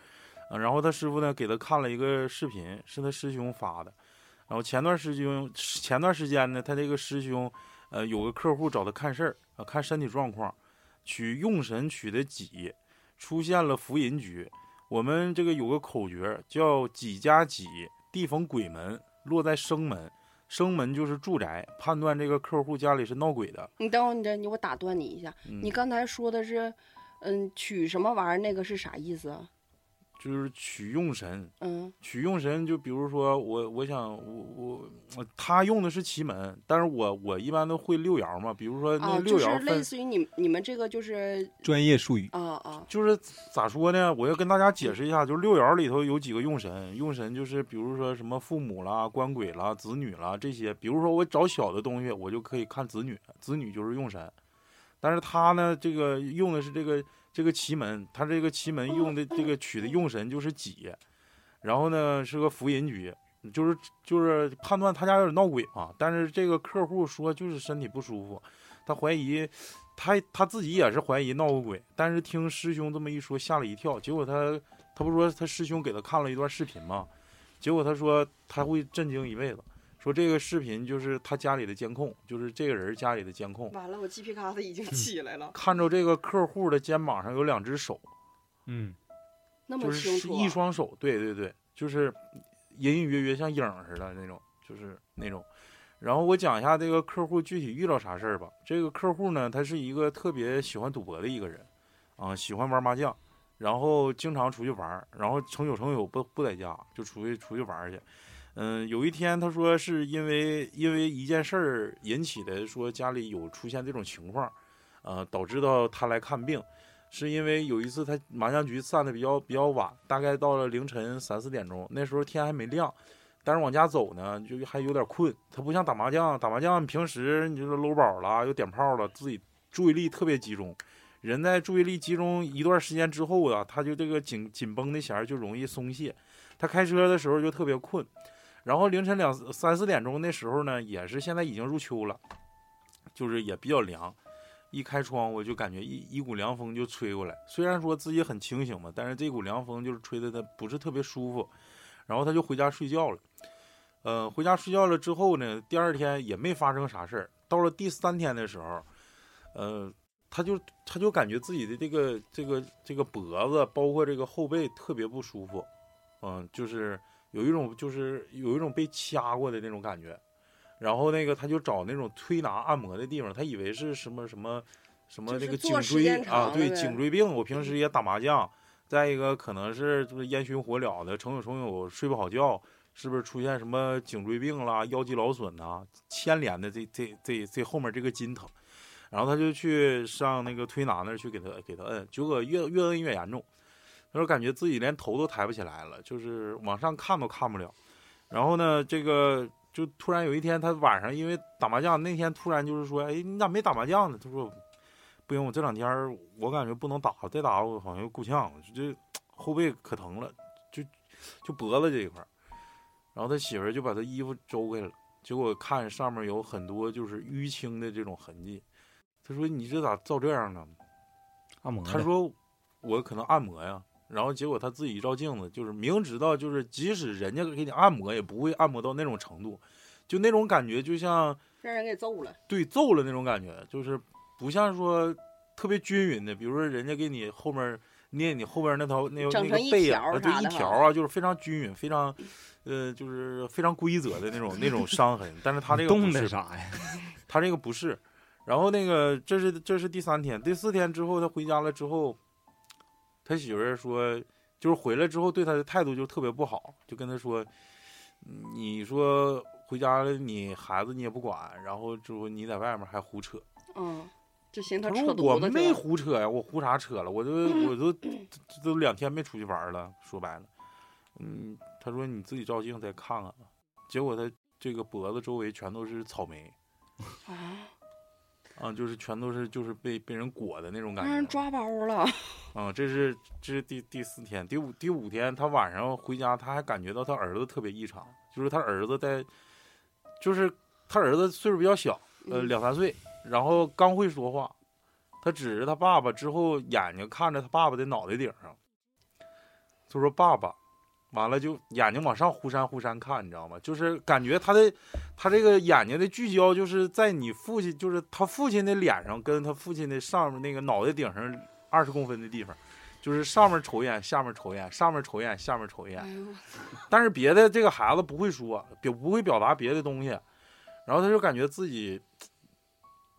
呃然后他师傅呢给他看了一个视频，是他师兄发的。然后前段时间前段时间呢，他这个师兄，呃，有个客户找他看事儿，啊，看身体状况，取用神取的己，出现了福银局。我们这个有个口诀叫己加己，地逢鬼门，落在生门，生门就是住宅，判断这个客户家里是闹鬼的。你等会儿，你这你我打断你一下，嗯、你刚才说的是，嗯，取什么玩意儿？那个是啥意思啊？就是取用神，嗯，取用神，就比如说我，我想我我我他用的是奇门，但是我我一般都会六爻嘛，比如说那啊，就是六爻分，类似于你你们这个就是专业术语。啊啊，就是咋说呢？我要跟大家解释一下，就是六爻里头有几个用神，用神就是比如说什么父母啦、官鬼啦、子女啦这些。比如说我找小的东西，我就可以看子女，子女就是用神。但是他呢，这个用的是这个这个奇门，他这个奇门用的这个取的用神就是己，然后呢是个福银局，就是就是判断他家有点闹鬼嘛。但是这个客户说就是身体不舒服，他怀疑他他自己也是怀疑闹过鬼，但是听师兄这么一说吓了一跳。结果他他不说他师兄给他看了一段视频嘛？结果他说他会震惊一辈子。说这个视频就是他家里的监控，就是这个人家里的监控。完了，我鸡皮疙瘩已经起来了，看着这个客户的肩膀上有两只手，嗯，那么清楚啊、一双手，对对对，就是隐隐约约像影儿似的那种，就是那种。然后我讲一下这个客户具体遇到啥事儿吧。这个客户呢，他是一个特别喜欢赌博的一个人，啊、喜欢玩麻将，然后经常出去玩儿，然后成宿成宿不不在家，就出去出去玩儿去。嗯，有一天他说是因为因为一件事儿引起的，说家里有出现这种情况，呃，导致到他来看病，是因为有一次他麻将局散的比较比较晚，大概到了凌晨三四点钟，那时候天还没亮，但是往家走呢，就还有点困。他不像打麻将，打麻将平时你就是搂宝了，又点炮了，自己注意力特别集中。人在注意力集中一段时间之后啊，他就这个紧紧绷的弦儿就容易松懈。他开车的时候就特别困，然后凌晨两三四点钟那时候呢，也是现在已经入秋了，就是也比较凉。一开窗户就感觉一一股凉风就吹过来。虽然说自己很清醒嘛，但是这股凉风就是吹的他不是特别舒服。然后他就回家睡觉了。呃，回家睡觉了之后呢，第二天也没发生啥事儿。到了第三天的时候，呃，他就他就感觉自己的这个这个这个脖子，包括这个后背特别不舒服，嗯，就是有一种就是有一种被掐过的那种感觉。然后那个他就找那种推拿按摩的地方，他以为是什么什么什么就是那个颈椎啊，对颈椎病。我平时也打麻将，再一个可能是就是烟熏火燎的，成宿成宿睡不好觉，是不是出现什么颈椎病啦、腰肌劳损呐、牵连的这这这这后面这个筋疼，然后他就去上那个推拿那儿去给他给他摁，结果越越摁越严重，他说感觉自己连头都抬不起来了，就是往上看都看不了。然后呢，这个就突然有一天，他晚上因为打麻将，那天突然就是说，哎，你咋没打麻将呢？他说不行，我这两天我感觉不能打，再打我好像又够呛，这后背可疼了，就就脖子这一块。然后他媳妇就把他衣服周开了，结果看上面有很多就是淤青的这种痕迹。他说：“你这咋照这样呢？”按摩。他说：“我可能按摩呀。”然后结果他自己一照镜子，就是明知道，就是即使人家给你按摩，也不会按摩到那种程度，就那种感觉，就像让人给揍了。对揍了那种感觉，就是不像说特别均匀的，比如说人家给你后面捏你后边那头那那个背啊，条啊对一条啊，就是非常均匀，非常呃，就是非常规则的那种那种伤痕。但是他这个冻不是的啥呀？*laughs* 他这个不是。然后那个这是这是第三天，第四天之后他回家了之后，他媳妇儿说，就是回来之后对他的态度就特别不好，就跟他说，嗯你说回家了你孩子你也不管，然后之后你在外面还胡扯。嗯，就寻思他他扯说我没。胡扯呀，我胡啥扯了？我都我都都两天没出去玩了。说白了，嗯，他说你自己照镜再看看吧。结果他这个脖子周围全都是草莓。啊，啊，就是全都是就是被被人裹的那种感觉。让人抓包了。啊，这是这是第第四天，第五第五天，他晚上回家，他还感觉到他儿子特别异常，就是他儿子在，就是他儿子岁数比较小，呃，嗯两三岁，然后刚会说话，他指着他爸爸之后，眼睛看着他爸爸的脑袋顶上，他说爸爸，完了就眼睛往上忽闪忽闪看，你知道吗？就是感觉他的他这个眼睛的聚焦就是在你父亲，就是他父亲的脸上跟他父亲的上面那个脑袋顶上二十公分的地方，就是上面瞅一眼，下面瞅一眼，上面瞅一眼，下面瞅一眼哎。呦，但是别的这个孩子不会说，表不会表达别的东西，然后他就感觉自己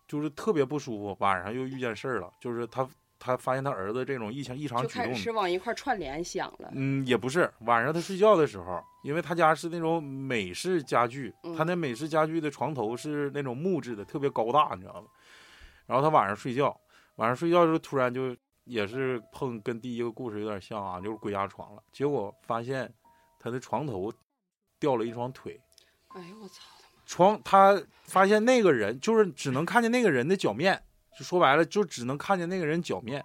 就是特别不舒服，晚上又遇见事儿了，就是他他发现他儿子这种异常异常就举动开始是往一块串联想了。嗯，也不是，晚上他睡觉的时候，因为他家是那种美式家具，嗯他那美式家具的床头是那种木质的，特别高大，你知道吗？然后他晚上睡觉，晚上睡觉的时候突然就也是碰跟第一个故事有点像啊，就是鬼压床了。结果发现他的床头掉了一双腿，哎呦我操！床他发现那个人就是只能看见那个人的脚面，就说白了就只能看见那个人脚面，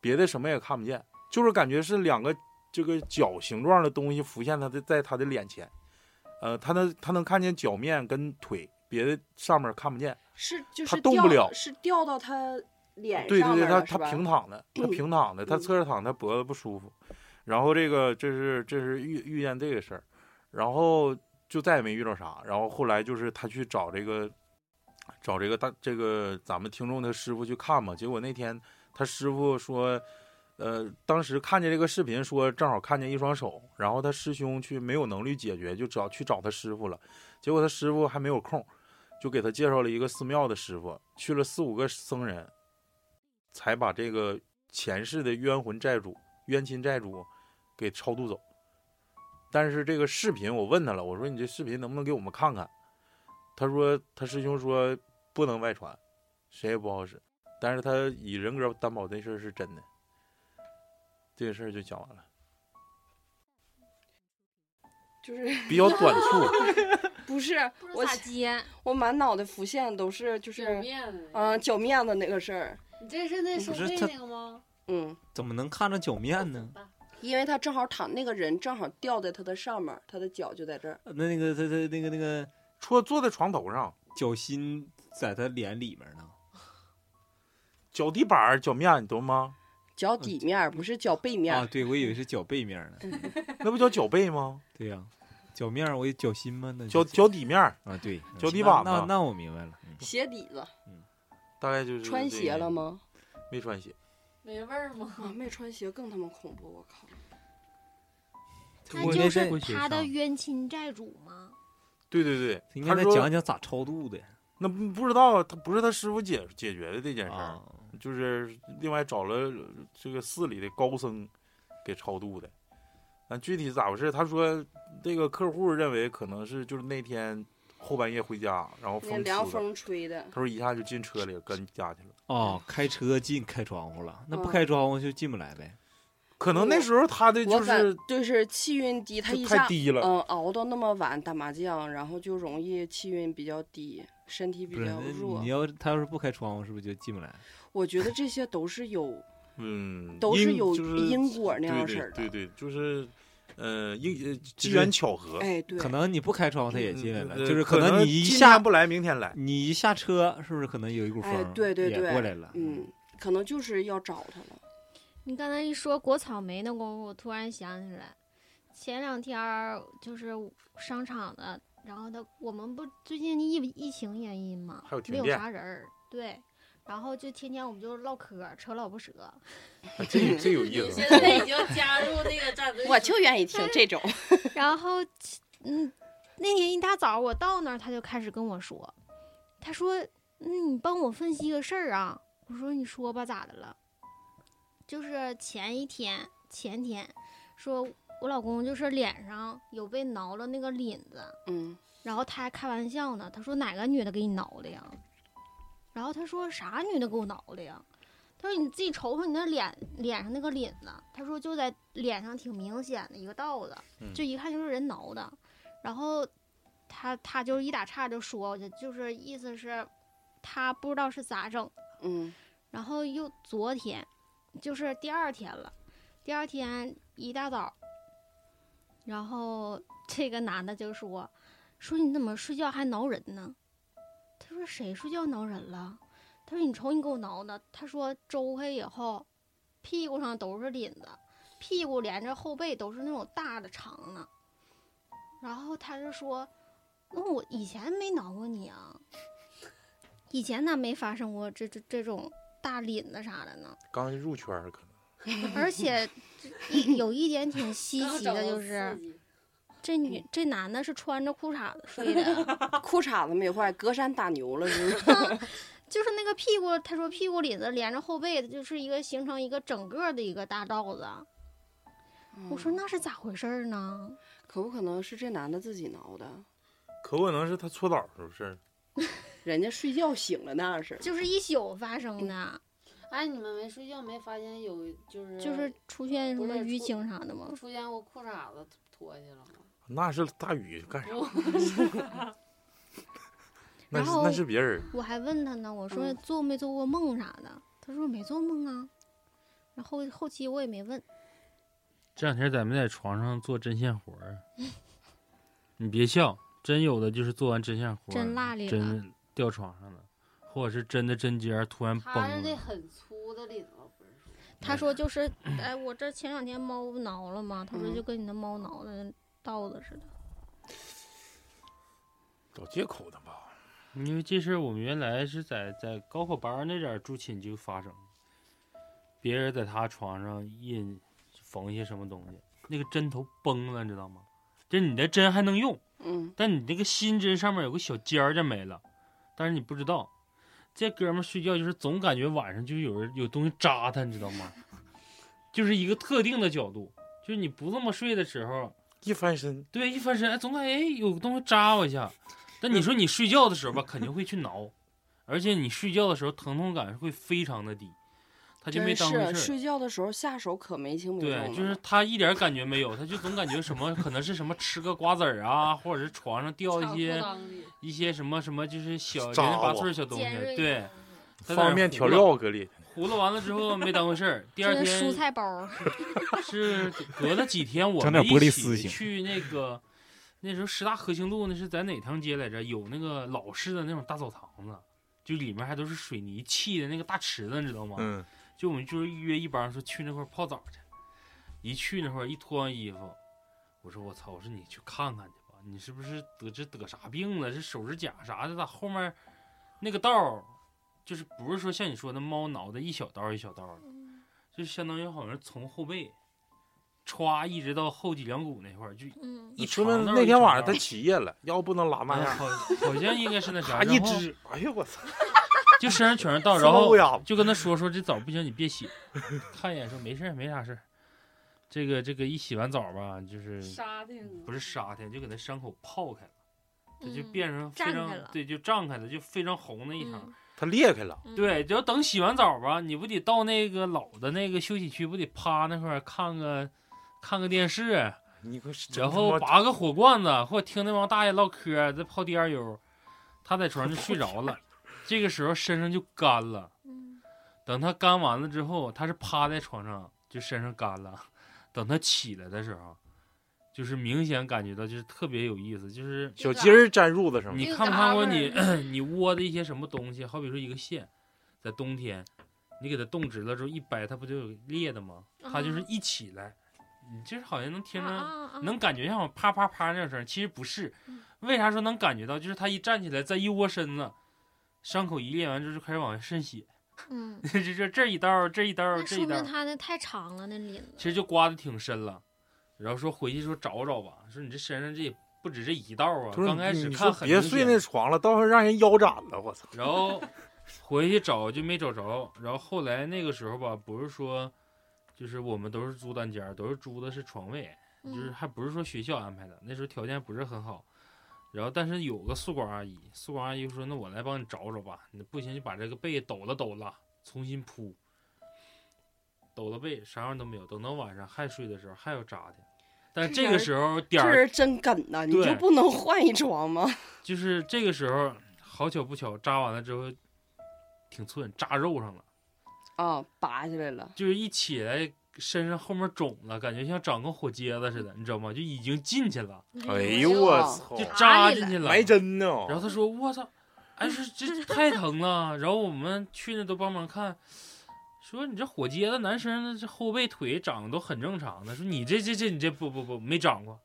别的什么也看不见，就是感觉是两个这个脚形状的东西浮现他的在他的脸前，呃，他能他能看见脚面跟腿，别的上面看不见。是就是他动不了是掉到他脸对对对，他他？平躺的，他平躺的，他嗯侧着躺，他脖子不舒服。然后这个这是这是遇遇见这个事儿，然后就再也没遇到啥。然后后来就是他去找这个找这个大这个咱们听众的师傅去看嘛，结果那天他师傅说。呃，当时看见这个视频，说正好看见一双手，然后他师兄去没有能力解决，就找去找他师傅了。结果他师傅还没有空，就给他介绍了一个寺庙的师傅，去了四五个僧人，才把这个前世的冤魂债主、冤亲债主给超度走。但是这个视频我问他了，我说你这视频能不能给我们看看？他说他师兄说不能外传，谁也不好使。但是他以人格担保这事儿是真的。这个事儿就讲完了，就是 *laughs* 比较短促。*laughs* 不是我道咋接。我满脑袋浮现都是就是嗯脚面子那个事儿，你这是那手背不是那个吗？嗯，怎么能看着脚面呢？因为他正好躺那个人正好掉在他的上面，他的脚就在这儿。那那个他他那个那个坐坐在床头上，脚心在他脸里面呢。脚底板、脚面，你懂吗？脚底面儿不是脚背面啊，对我以为是脚背面呢。那不叫脚背吗？*laughs* 对呀，脚面儿我以脚心吗？那脚脚底面啊，对，脚底板那那那我明白了。嗯鞋底子。大概就是穿鞋了？吗？没穿鞋。没味儿吗？啊，没穿鞋更他妈恐怖！我靠，他就是是他的冤亲债主吗？对对对，应该再讲讲咋超度的那不不知道，他不是他师傅解解决的这件事儿，啊？就是另外找了这个寺里的高僧给超度的。但具体咋回事？他说这个客户认为可能是就是那天后半夜回家，然后风，凉风吹的，他说一下就进车里跟家去了。哦，开车进开窗户了，那不嗯开窗户就进不来呗？可能那时候他的就是就是气运低，他一下太低了，嗯熬到那么晚打麻将，然后就容易气运比较低，身体比较弱你。要他要是不开窗户，是不是就进不来？我觉得这些都是有嗯，都是有因果那样对式儿的。对对对，就是呃因呃机缘巧合，哎，对，可能你不开窗户他也进来了，呃就是可能你一下不来明天来。你一下车，是不是可能有一股风哎，对对也对，过来了？嗯，可能就是要找他了。你刚才一说裹草莓那功夫，我突然想起来，前两天儿就是商场的，然后他我们不最近疫疫情原因嘛，没有啥人儿，对，然后就天天我们就唠嗑，扯老不舍。啊这这有意思 *laughs* 现。在已经加入那个战队。我就愿意听这种。*laughs* 然后，嗯，那天一大早我到那儿，他就开始跟我说，他说：“嗯，你帮我分析个事儿啊。”我说：“你说吧，咋的了？”就是前一天、前天，说我老公就是脸上有被挠了那个领子，嗯，然后他还开玩笑呢，他说哪个女的给你挠的呀？然后他说啥女的给我挠的呀？他说你自己瞅瞅你那脸脸上那个领子，他说就在脸上挺明显的一个道子，嗯就一看就是人挠的。然后他他就一打岔就说，就是意思是他不知道是咋整。嗯然后又昨天，就是第二天了，第二天一大早，然后这个男的就说：“说你怎么睡觉还挠人呢？”他说：“谁睡觉挠人了？”他说：“你瞅你给我挠的。”他说：“周开以后，屁股上都是领子，屁股连着后背都是那种大的长的。”然后他就说：“那我以前没挠过你啊，以前咋没发生过这这这种大领子啥的呢？刚入圈可能。*laughs* 而且一有一点挺稀奇的就是，这女这男的是穿着裤衩子睡的，*laughs* 裤衩子没坏，隔山打牛了是吧？*laughs* 就是那个屁股，他说屁股里子连着后背的，就是一个形成一个整个的一个大罩子。我说那是咋回事呢？可不可能是这男的自己挠的？可不可能是他搓澡是不是？*laughs* 人家睡觉醒了那是。就是一宿发生的，哎，你们没睡觉没发现有就是就是出现什么淤青啥的吗？出现过裤衩子脱下去了吗？那是大雨干啥？*laughs* 那然后是那是别人。我还问他呢，我说嗯做没做过梦啥的？他说没做梦啊。然后后期我也没问，这两天咱们在床上做针线活儿，你别笑，真有的就是做完针线活儿，真落里了真掉床上了，或者是针的针尖儿突然崩了。很粗的里头，不是说他说就是，哎，我这前两天猫不挠了嘛？他说嗯就跟你那猫挠的道子似的。找借口的吧？因为这事儿我们原来是在在高考班那点儿住寝就发生，别人在他床上印缝一些什么东西，那个针头崩了，你知道吗？这你的针还能用，嗯，但你那个新针上面有个小尖儿就没了，但是你不知道，这哥们睡觉就是总感觉晚上就有人有东西扎他，你知道吗？就是一个特定的角度，就是你不这么睡的时候，一翻身，对，一翻身，哎，总感觉哎有个东西扎我一下。但你说你睡觉的时候吧，肯定会去挠，而且你睡觉的时候疼痛感会非常的低，他就没当回事儿。睡觉的时候下手可没轻没重对，就是他一点感觉没有，他就总感觉什么可能是什么吃个瓜子儿啊，或者是床上掉一些一些什么什么就是小零扎零八我碎小东西尖锐，对，他在那儿方便调料搁里。糊了完了之后没当回事儿，第二天蔬天菜包，*laughs* 是隔了几天我们一起去那个那时候十大核心路那是在哪条街来着？有那个老式的那种大澡堂子，就里面还都是水泥砌的那个大池子，你知道吗？嗯，就我们就是约一帮人说去那块儿泡澡去，一去那块儿一脱完衣服，我说我操，我说你去看看去吧，你是不是得这得啥病了？这手指甲啥的咋后面那个道儿，就是不是说像你说的猫挠的一小刀一小刀的，就相当于好像从后背歘一直到后脊梁骨那块儿，就嗯，一说明那天晚上他起夜了，腰不能拉那样，啊好好像应该是那啥，咔一只，哎呦我操，*laughs* 就身上全是道，*laughs* 然后就跟他说说这澡不行，你别洗，看一眼说没事儿没啥事儿。这个这个一洗完澡吧，就是沙挺不是沙挺，就给那伤口泡开了，它就嗯变成非常对，就胀开了，就非常红的一层。嗯他裂开了，嗯对，就等洗完澡吧，你不得到那个老的那个休息区，不得趴那块儿看个看个电视，你可然后拔个火罐子，或者听那帮大爷唠嗑，再泡 D R U，他在床上就睡着了，这个时候身上就干了。嗯等他干完了之后，他是趴在床上，就身上干了。等他起来的时候，就是明显感觉到就是特别有意思，就是小鸡儿粘褥子上面，你看没看过你 *clears throat* 你窝的一些什么东西？好比说一个线，在冬天，你给它冻直了之后一掰，它不就有裂的吗？它就是一起来，你就是好像能听着，啊啊能感觉像啪啪啪那种声，其实不是嗯。为啥说能感觉到？就是它一站起来，再一窝身子，伤口一裂完之后就开始往下渗血，嗯，*laughs* 这这这一刀这一刀那这一刀说明，它那太长了，那领子。其实就刮的挺深了。然后说回去说找找吧，说你这身上这也不止这一道啊，刚开始看很别睡那床了，到时候让人腰斩了，我操！然后回去找就没找着，然后后来那个时候吧，不是说，就是我们都是租单间，都是租的是床位，就是嗯还不是说学校安排的，那时候条件不是很好。然后但是有个宿管阿姨，宿管阿姨说：“那我来帮你找找吧，你不行就把这个被抖了抖了，重新铺。”抖了被，啥样都没有。等到晚上还睡的时候还要扎的，但这个时候点儿这人真梗呐，你就不能换一床吗？*laughs* 就是这个时候，好巧不巧，扎完了之后挺寸，扎肉上了。啊，拔下来了，就是一起来身上后面肿了，感觉像长个火疖子似的，你知道吗？就已经进去了，哎呦我操就，扎进去了，埋针呢！然后他说：“我操，哎，这这太疼了。”然后我们去那都帮忙看，说你这火疖子，男生这后背腿长得都很正常的。说你这这这你这不不不没长过，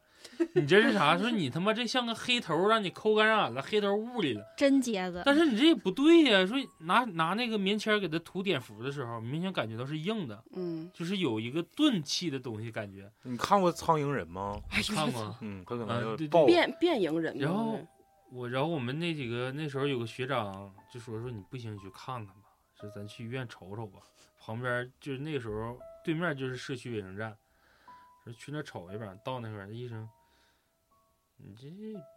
你这是啥？说你他妈这像个黑头，让你抠感染了，黑头捂里了。真疖子。但是你这也不对呀、说拿拿那个棉签给他涂碘伏的时候，明显感觉到是硬的，嗯，就是有一个钝器的东西感觉。你看过《苍蝇人》吗？*laughs* 看过。嗯，他可能就爆。变变蝇人。然后我，然后我们那几个那时候有个学长就说说你不行，你去看看吧，说咱去医院瞅瞅吧。旁边就是那个时候对面就是社区卫生站，说去那瞅一把。到那块儿，医生，你这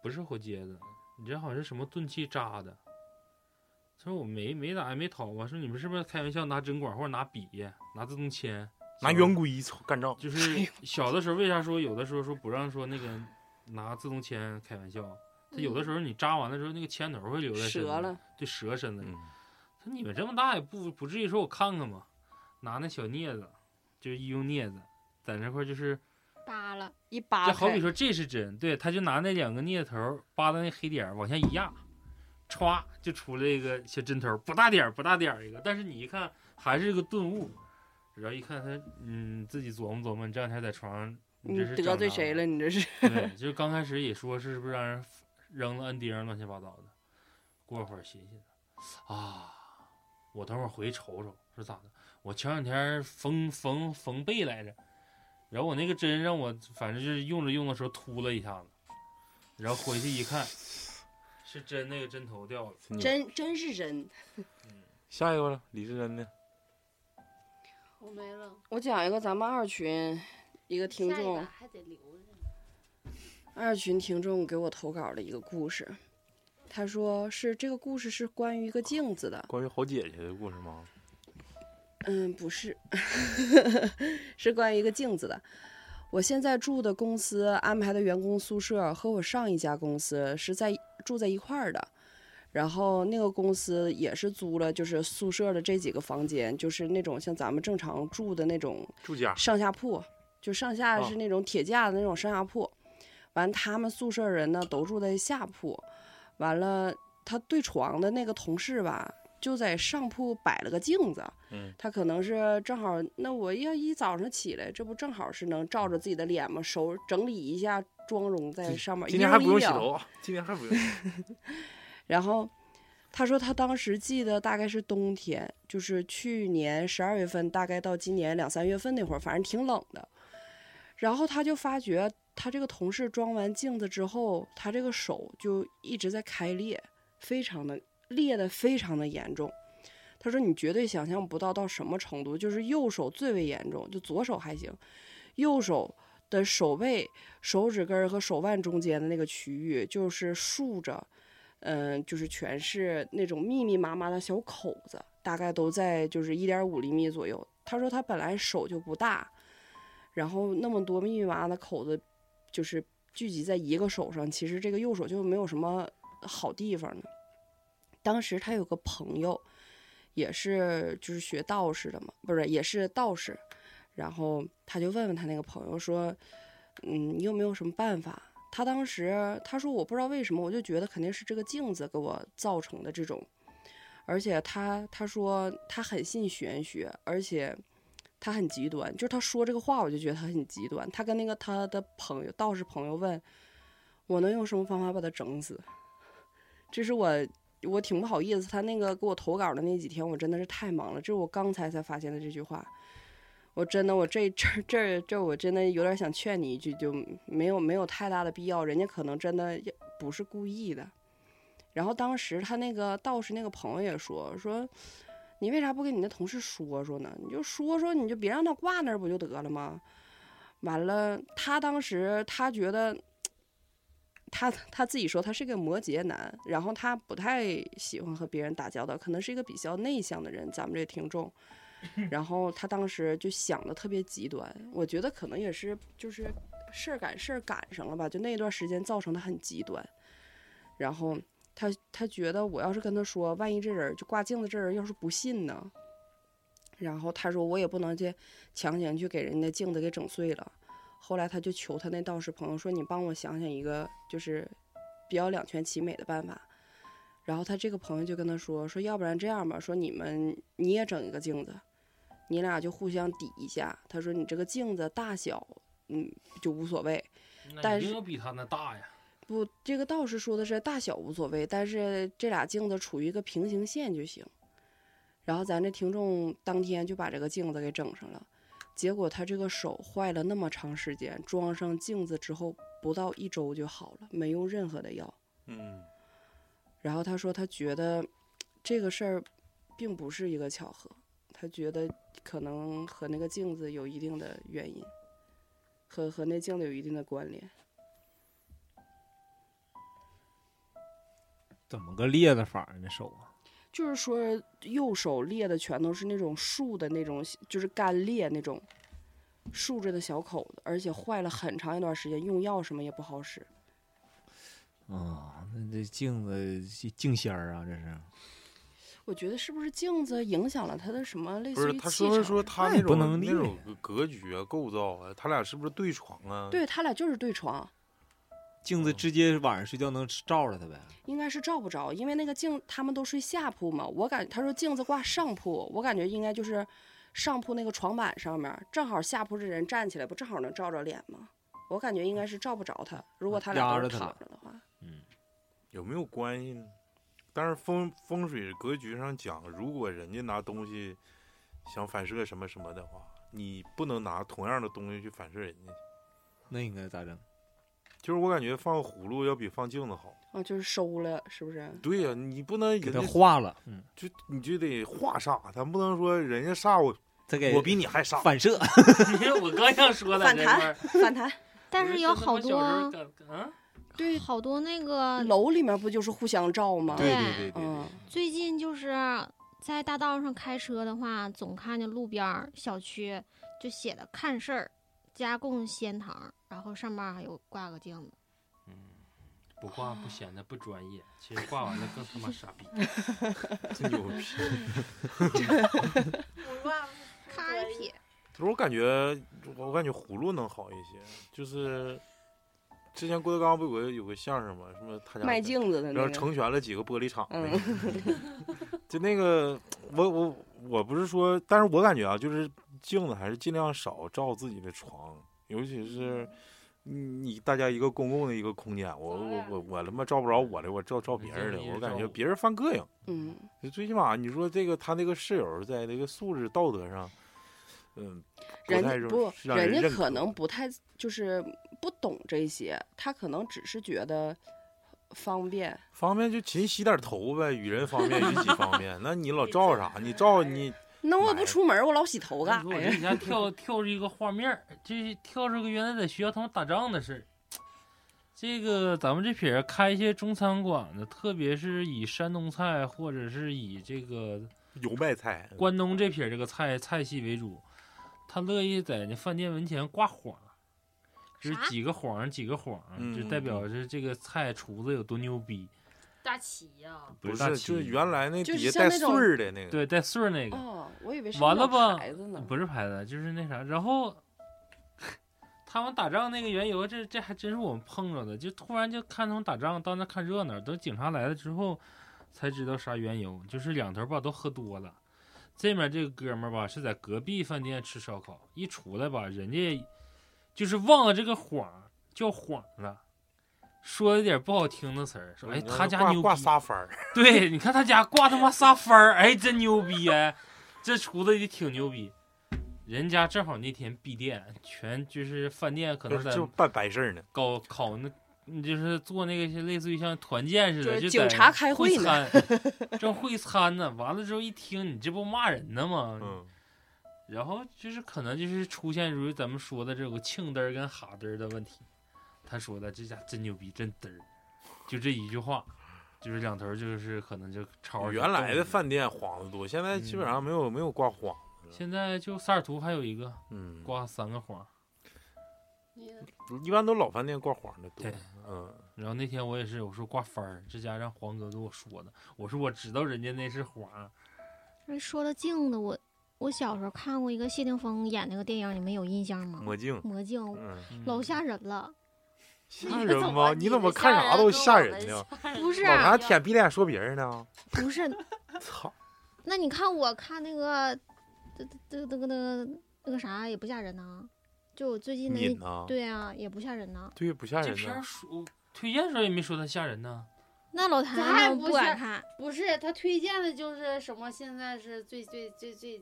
不是火疖子，你这好像是什么钝器扎的。他说我没没咋也没掏吧，说你们是不是开玩笑拿针管或者拿笔拿自动铅拿圆规操干仗，就是小的时候，为啥说有的时候说不让说那个拿自动铅开玩笑？他有的时候你扎完了之后，那个铅头会留在身上折了，对，折身子他说你们这么大也不不至于说我看看吧，拿那小镊子，就是医用镊子，在那块儿就是，扒了，一扒开就好比说这是针，对，他就拿那两个镊子头扒到那黑点儿往下一压，歘就出来一个小针头，不大点儿不大点儿一个，但是你一看还是个钝物，然后一看他，嗯，自己琢磨琢磨，你这两天在床上，你这是得？罪谁了？你这是对，就是刚开始也说是不是让人扔了摁钉儿乱七八糟的，过会儿寻思啊，我等会儿回去瞅瞅是咋的。我前两天缝缝缝被来着，然后我那个针让我反正就是用着用的时候秃了一下子，然后回去一看，是针那个针头掉了。真牛真真是针。*laughs* 下一个了，李志珍的，我没了，我讲一个咱们二群一个听众下一个，还得留着。二群听众给我投稿的一个故事。他说是这个故事是关于一个镜子的，关于好姐姐的故事吗？嗯，不是，*laughs* 是关于一个镜子的。我现在住的公司安排的员工宿舍和我上一家公司是在住在一块儿的，然后那个公司也是租了就是宿舍的这几个房间，就是那种像咱们正常住的那种住家上下铺，就上下啊是那种铁架的那种上下铺。完，他们宿舍人呢都住在下铺，完了他对床的那个同事吧，就在上铺摆了个镜子，嗯，他可能是正好，那我要一早上起来，这不正好是能照着自己的脸吗？手整理一下妆容在上面，今天还不用洗头啊，今天还不用。然后他说他当时记得大概是冬天，就是去年十二月份，大概到今年两三月份那会儿，反正挺冷的。然后他就发觉他这个同事装完镜子之后，他这个手就一直在开裂，非常的裂的非常的严重。他说你绝对想象不到到什么程度，就是右手最为严重，就左手还行，右手的手背、手指根和手腕中间的那个区域，就是竖着。嗯，就是全是那种密密麻麻的小口子，大概都在就是一点五厘米左右。他说他本来手就不大，然后那么多密密麻麻的口子，就是聚集在一个手上，其实这个右手就没有什么好地方呢。当时他有个朋友，也是就是学道士的嘛，不是也是道士，然后他就问问他那个朋友说，嗯，你有没有什么办法？他当时他说我不知道为什么，我就觉得肯定是这个镜子给我造成的这种，而且他他说他很信玄学，而且他很极端，就是他说这个话我就觉得他很极端。他跟那个他的朋友道士朋友问，我能用什么方法把他整死？*laughs* 这是我我挺不好意思，他那个给我投稿的那几天我真的是太忙了，这是我刚才才发现的这句话。我真的，我这这这这，我真的有点想劝你一句，就没有没有太大的必要，人家可能真的也不是故意的。然后当时他那个道士那个朋友也说说，你为啥不跟你那同事说说呢？你就说说，你就别让他挂那儿不就得了吗？完了，他当时他觉得，他他自己说他是个摩羯男，然后他不太喜欢和别人打交道，可能是一个比较内向的人。咱们这听众。*laughs* 然后他当时就想的特别极端，我觉得可能也是就是事儿赶事儿赶上了吧，就那段时间造成的很极端。然后他他觉得我要是跟他说，万一这人就挂镜子这人要是不信呢？然后他说我也不能去强行去给人家镜子给整碎了。后来他就求他那道士朋友说：“你帮我想想一个就是比较两全其美的办法。”然后他这个朋友就跟他说：“说要不然这样吧，说你们你也整一个镜子。”你俩就互相抵一下。他说：“你这个镜子大小，嗯，就无所谓。那但是比他那大呀。不，这个道士说的是大小无所谓，但是这俩镜子处于一个平行线就行。”然后咱这听众当天就把这个镜子给整上了，结果他这个手坏了那么长时间，装上镜子之后不到一周就好了，没用任何的药。嗯，然后他说他觉得这个事儿并不是一个巧合，他觉得可能和那个镜子有一定的原因，和和那镜子有一定的关联。怎么个裂的法儿呢？手啊，就是说右手裂的全都是那种竖的那种，就是干裂那种竖着的小口子，而且坏了很长一段时间，用药什么也不好使。啊，那这镜子镜仙儿啊，这是。我觉得是不是镜子影响了他的什么类不是，似于他说气场？说他那那也不种那种格局啊、构造啊，他俩是不是对床啊？对他俩就是对床，镜子直接晚上睡觉能照着他呗？应该是照不着，因为那个镜他们都睡下铺嘛。我感他说镜子挂上铺，我感觉应该就是上铺那个床板上面，正好下铺这人站起来，不正好能照着脸吗？我感觉应该是照不着他，如果他俩都是躺着的话。嗯，有没有关系呢？但是风风水格局上讲，如果人家拿东西想反射什么什么的话，你不能拿同样的东西去反射人家。那应该咋整？就是我感觉放葫芦要比放镜子好。啊，就是收了，是不是？对呀、你不能给他人家化了，嗯，就你就得化煞，咱不能说人家煞我，再给我比你还煞。*laughs* 反射。我刚想说的反弹反弹。但是有好多嗯啊，对，好多那个楼里面不就是互相照吗？对对对对对嗯，最近就是在大道上开车的话，总看见路边小区就写的“看事儿，加贡仙堂”，然后上面还有挂个镜子。嗯不挂不显得不专业，其实挂完了更他妈 *laughs* 傻逼。*laughs* 真牛逼！*laughs* 看一撇，不是我感觉，我感觉葫芦能好一些，就是之前郭德纲不有个有个相声吗？什么他家卖镜子的然后，成全了几个玻璃厂。嗯，就那个，我我我不是说，但是我感觉啊，就是镜子还是尽量少照自己的床，尤其是你你大家一个公共的一个空间，我我我我他妈照不着我的，我照照别人的，我感觉别人犯膈应。嗯，就最起码你说这个他那个室友在那个素质道德上，嗯，人家不，人家可能不太就是不懂这些，他可能只是觉得方便。方便就勤洗点头呗，与人方便与己方便。那你老 *laughs* 照啥？你照你那我买不出门，我老洗头干啥呀？我这几天 *laughs* 跳跳出一个画面儿，这跳出个原来在学校他们打仗的事儿。这个咱们这撇儿开一些中餐馆的，特别是以山东菜或者是以这个油麦菜，关东这撇儿这个菜菜系为主，他乐意在那饭店门前挂幌，就是几个幌几个幌就代表着这个菜厨子有多牛逼。大齐呀、不是，就是原来那就是底下带穗儿的那个。对，带穗儿那个。哦，我以为是完了吧牌子呢。不是牌子，就是那啥。然后他们打仗那个缘由，这这还真是我们碰着的。就突然就看他们打仗，到那看热闹。等警察来了之后，才知道啥缘由，就是两头吧都喝多了。这面这个哥们儿吧是在隔壁饭店吃烧烤，一出来吧，人家就是忘了这个谎叫谎了，说了点不好听的词儿，说哎他家牛挂儿，对，你看他家挂他妈仨番儿，哎，真牛逼哎，这厨子也挺牛逼。人家正好那天闭店，全就是饭店可能在就办白事儿呢。搞考那，嗯就是做那个类似于像团建似的，就警察开会会呢餐，*laughs* 正会餐呢。完了之后一听，你这不骂人呢吗？嗯，然后就是可能就是出现如咱们说的这个庆嘚儿跟哈嘚儿的问题。他说的这家真牛逼，真嘚儿，就这一句话，就是两头儿就是可能就吵原来的饭店幌子多，现在基本嗯上没有没有挂幌子。现在就萨尔图还有一个嗯，挂三个幌儿，一般都老饭店挂幌的多对。嗯，然后那天我也是，我说挂幡儿，这家让黄哥给我说的，我说我知道人家那是黄儿，那说到镜子，我我小时候看过一个谢霆锋演那个电影，你们有印象吗？魔镜，魔镜嗯，老吓人了，吓人吗？你怎么看啥都吓人呢？*laughs* 不是老啥舔逼脸说别人呢？不是，*laughs* 操！那你看我看那个，这这这个那个那个啥也不吓人呢，就我最近那？对啊也不吓人呢。对，不吓人呢这片儿。说推荐时候也没说他吓人呢。那老咱还谭不不是敢看，不是他推荐的就是什么？现在是最最最最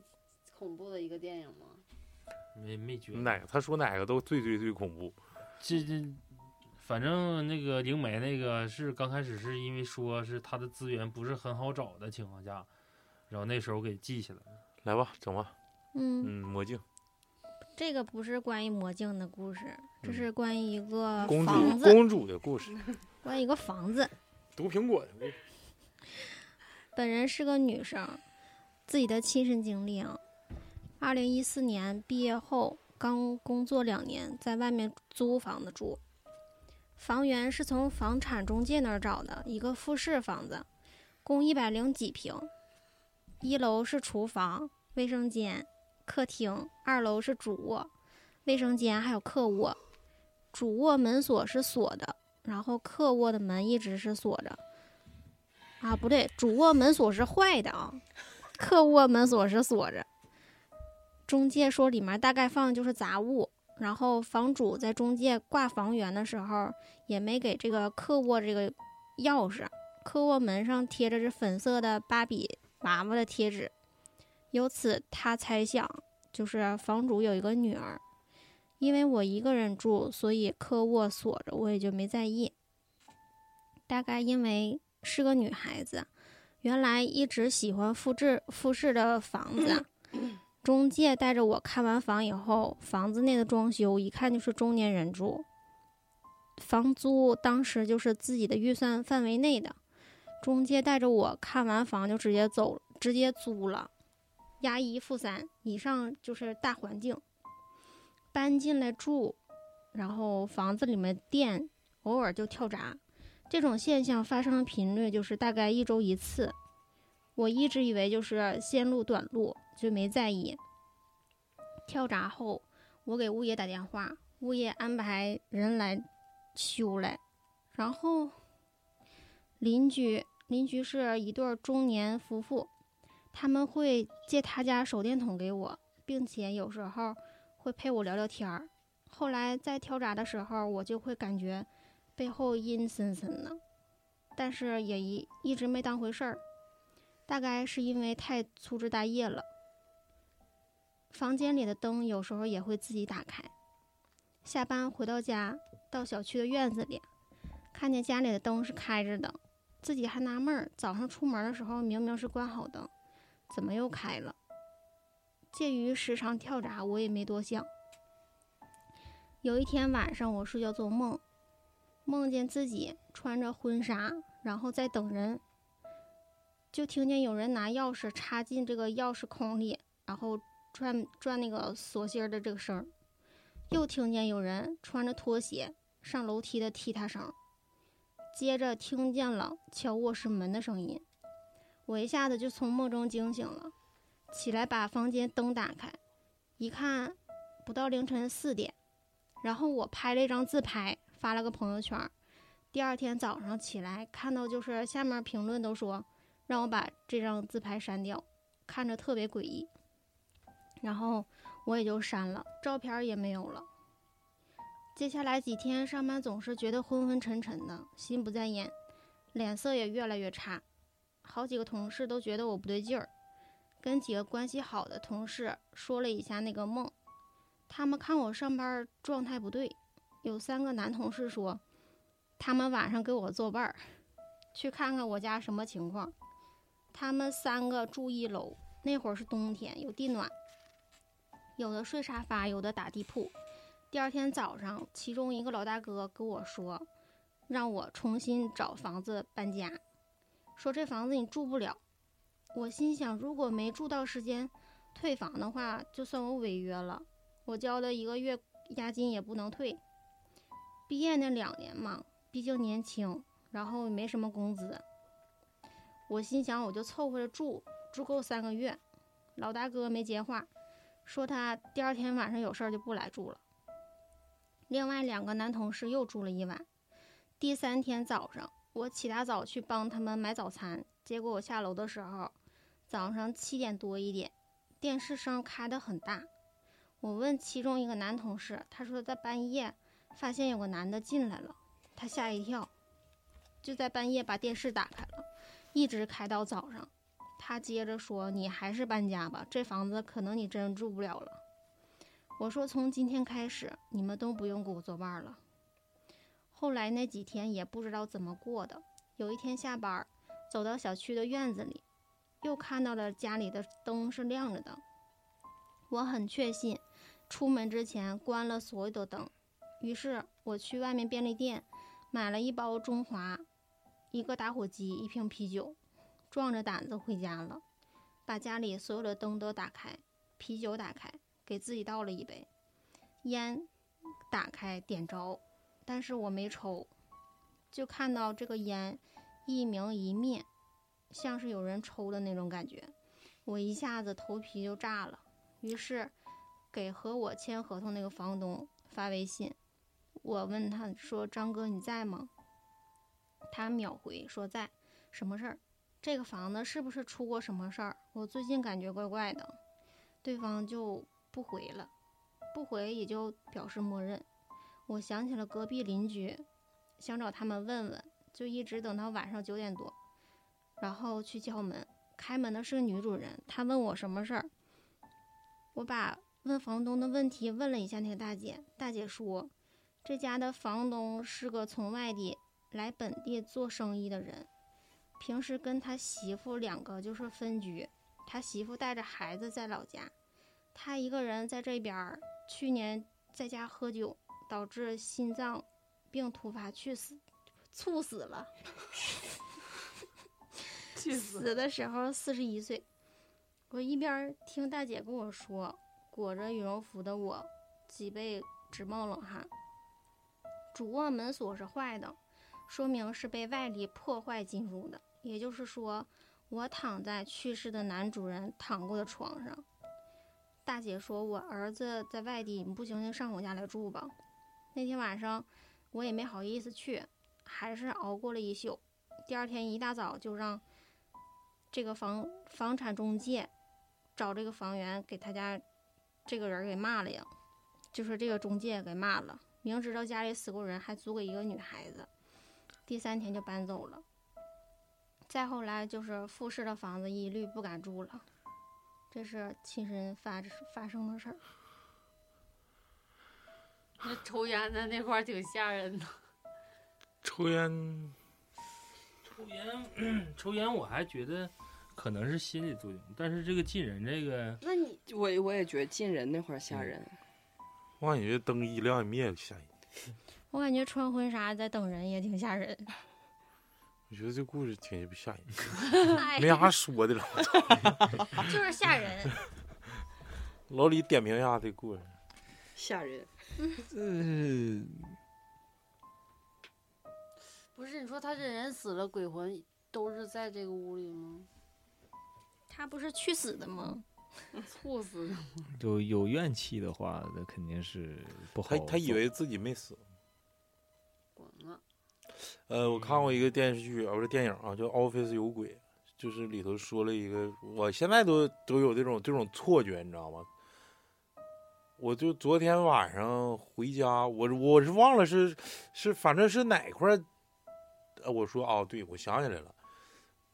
恐怖的一个电影吗？没没觉得哪个？他说哪个都最最最恐怖。这这，反正那个灵媒那个是刚开始是因为说是他的资源不是很好找的情况下，然后那时候给记下来了。来吧，整吧。嗯，嗯，魔镜，这个不是关于魔镜的故事，这嗯是关于一个公主房子，公主的故事，关于一个房子。毒苹果的故事。本人是个女生，自己的亲身经历啊。二零一四年毕业后，刚工作两年，在外面租房子住。房源是从房产中介那儿找的，一个复式房子，共一百零几平。一楼是厨房、卫生间、客厅，二楼是主卧、卫生间还有客卧。主卧门锁是锁的，然后客卧的门一直是锁着。啊，不对，主卧门锁是坏的啊，客卧门锁是锁着。中介说里面大概放的就是杂物，然后房主在中介挂房源的时候也没给这个客卧这个钥匙，客卧门上贴着是粉色的芭比娃娃的贴纸，由此他猜想就是房主有一个女儿。因为我一个人住，所以客卧锁着，我也就没在意。大概因为是个女孩子，原来一直喜欢复制复式的房子。*laughs* 中介带着我看完房以后，房子内的装修一看就是中年人住，房租当时就是自己的预算范围内的。中介带着我看完房就直接走，直接租了，押一付三，以上就是大环境。搬进来住，然后房子里面电偶尔就跳闸，这种现象发生的频率就是大概一周一次。我一直以为就是线路短路，就没在意。跳闸后，我给物业打电话，物业安排人来修来，然后邻居邻居是一对中年夫妇，他们会借他家手电筒给我，并且有时候会陪我聊聊天儿。后来在跳闸的时候，我就会感觉背后阴森森的，但是也一一直没当回事儿。大概是因为太粗枝大叶了。房间里的灯有时候也会自己打开。下班回到家，到小区的院子里，看见家里的灯是开着的，自己还纳闷儿，早上出门的时候明明是关好灯，怎么又开了？鉴于时常跳闸，我也没多想。有一天晚上，我睡觉做梦，梦见自己穿着婚纱，然后在等人，就听见有人拿钥匙插进这个钥匙孔里，然后转转那个锁芯儿的这个声儿，又听见有人穿着拖鞋上楼梯的踢踏声，接着听见了敲卧室门的声音，我一下子就从梦中惊醒了，起来把房间灯打开，一看不到凌晨四点。然后我拍了一张自拍，发了个朋友圈。第二天早上起来，看到就是下面评论都说让我把这张自拍删掉，看着特别诡异。然后我也就删了，照片儿也没有了。接下来几天上班总是觉得昏昏沉沉的，心不在焉，脸色也越来越差。好几个同事都觉得我不对劲儿，跟几个关系好的同事说了一下那个梦。他们看我上班状态不对，有三个男同事说，他们晚上给我作伴儿，去看看我家什么情况。他们三个住一楼，那会儿是冬天，有地暖，有的睡沙发，有的打地铺。第二天早上，其中一个老大哥跟我说，让我重新找房子搬家，说这房子你住不了。我心想，如果没住到时间退房的话，就算我违约了。我交的一个月押金也不能退。毕业那两年嘛，毕竟年轻，然后也没什么工资。我心想，我就凑合着住，住够三个月。老大哥没接话，说他第二天晚上有事儿就不来住了。另外两个男同事又住了一晚。第三天早上，我起大早去帮他们买早餐，结果我下楼的时候，早上七点多一点，电视声开得很大。我问其中一个男同事，他说在半夜发现有个男的进来了，他吓一跳，就在半夜把电视打开了，一直开到早上。他接着说：“你还是搬家吧，这房子可能你真住不了了。”我说：“从今天开始，你们都不用给我作伴了。”后来那几天也不知道怎么过的。有一天下班，走到小区的院子里，又看到了家里的灯是亮着的。我很确信。出门之前关了所有的灯，于是我去外面便利店买了一包中华，一个打火机，一瓶啤酒，壮着胆子回家了。把家里所有的灯都打开，啤酒打开，给自己倒了一杯，烟打开点着，但是我没抽，就看到这个烟一明一灭，像是有人抽的那种感觉，我一下子头皮就炸了，于是。给和我签合同那个房东发微信，我问他说：“张哥你在吗？”他秒回说在。什么事儿？这个房子是不是出过什么事儿？我最近感觉怪怪的。对方就不回了，不回也就表示默认。我想起了隔壁邻居，想找他们问问，就一直等到晚上九点多，然后去敲门。开门的是个女主人，她问我什么事儿，我把。问房东的问题，问了一下那个大姐，大姐说，这家的房东是个从外地来本地做生意的人，平时跟他媳妇两个就是分居，他媳妇带着孩子在老家，他一个人在这边。去年在家喝酒，导致心脏病突发去死，猝死了。*laughs* 死的时候四十一岁。我一边听大姐跟我说。裹着羽绒服的我，脊背直冒冷汗。主卧门锁是坏的，说明是被外力破坏进入的。也就是说，我躺在去世的男主人躺过的床上。大姐说：“我儿子在外地，你不行就上我家来住吧。”那天晚上，我也没好意思去，还是熬过了一宿。第二天一大早就让这个房房产中介找这个房源给他家这个人给骂了呀，就是这个中介给骂了，明知道家里死过人，还租给一个女孩子。第三天就搬走了。再后来就是复式的房子一律不敢住了，这是亲身发发生的事儿。那抽烟的那块儿挺吓人的。*laughs* 抽烟，抽烟，抽烟，我还觉得可能是心理作用，但是这个进人这个，那你我我也觉得进人那块儿吓人。我感觉灯一亮一灭吓人。我感觉穿婚纱在等人也挺吓人。*laughs* 我觉得这故事挺吓人，*laughs* 哎没啥说的了。*laughs* 就是吓人。*laughs* 老李点评一下这故事。吓人。嗯，不是你说他这人死了，鬼魂都是在这个屋里吗？他不是去死的吗？猝死的吗。就有怨气的话，那肯定是不好他。他以为自己没死。呃，我看过一个电视剧啊，不是电影啊，叫《Office 有鬼》，就是里头说了一个，我现在都都有这种这种错觉，你知道吗？我就昨天晚上回家，我我是忘了是是，反正是哪块我说哦，对，我想起来了，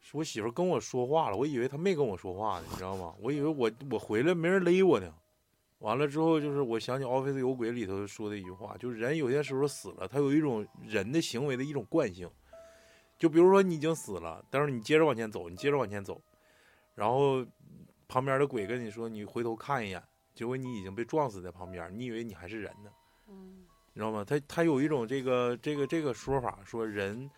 是我媳妇跟我说话了，我以为她没跟我说话呢，你知道吗？我以为我我回来没人勒我呢。完了之后，就是我想起《Office 有鬼》里头说的一句话，就是人有些时候死了，他有一种人的行为的一种惯性。就比如说你已经死了，但是你接着往前走，你接着往前走，然后旁边的鬼跟你说你回头看一眼，结果你已经被撞死在旁边，你以为你还是人呢，嗯，你知道吗？他他有一种这个这个这个说法，说人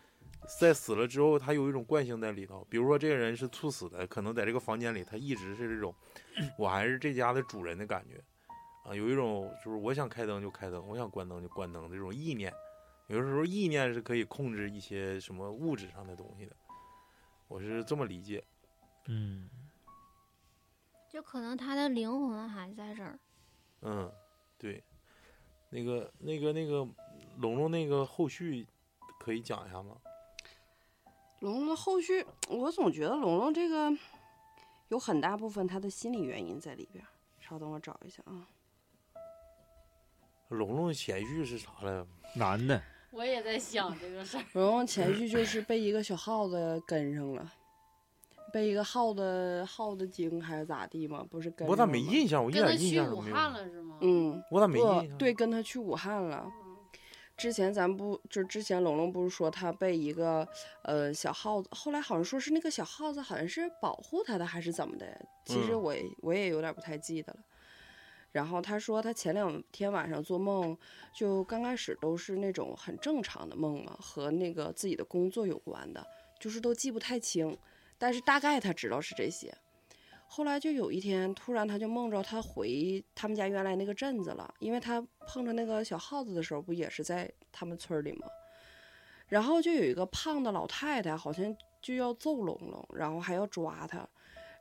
在死了之后，他有一种惯性在里头。比如说这个人是猝死的，可能在这个房间里，他一直是这种我还是这家的主人的感觉啊，有一种就是我想开灯就开灯，我想关灯就关灯的这种意念。有的时候意念是可以控制一些什么物质上的东西的，我是这么理解。嗯，就可能他的灵魂还在这儿。嗯，对，那个那个那个龙龙那个后续可以讲一下吗？龙龙的后续，我总觉得龙龙这个有很大部分他的心理原因在里边。稍等，我找一下啊。龙龙前续是啥来着？男的，我也在想这个事儿。龙龙前续就是被一个小耗子跟上了，被一个耗子耗子精还是咋地嘛？不是跟我咋没印象？我一跟他点印去武象都没有。汉了是吗？嗯，我咋没印象？对，跟他去武汉了。之前咱不就之前龙龙不是说他被一个呃小耗子，后来好像说是那个小耗子好像是保护他的还是怎么的，其实嗯我也、我也有点不太记得了。然后他说他前两天晚上做梦，就刚开始都是那种很正常的梦嘛，和那个自己的工作有关的，就是都记不太清，但是大概他知道是这些。后来就有一天，突然他就梦着他回他们家原来那个镇子了，因为他碰着那个小耗子的时候，不也是在他们村里吗？然后就有一个胖的老太太，好像就要揍龙龙，然后还要抓他，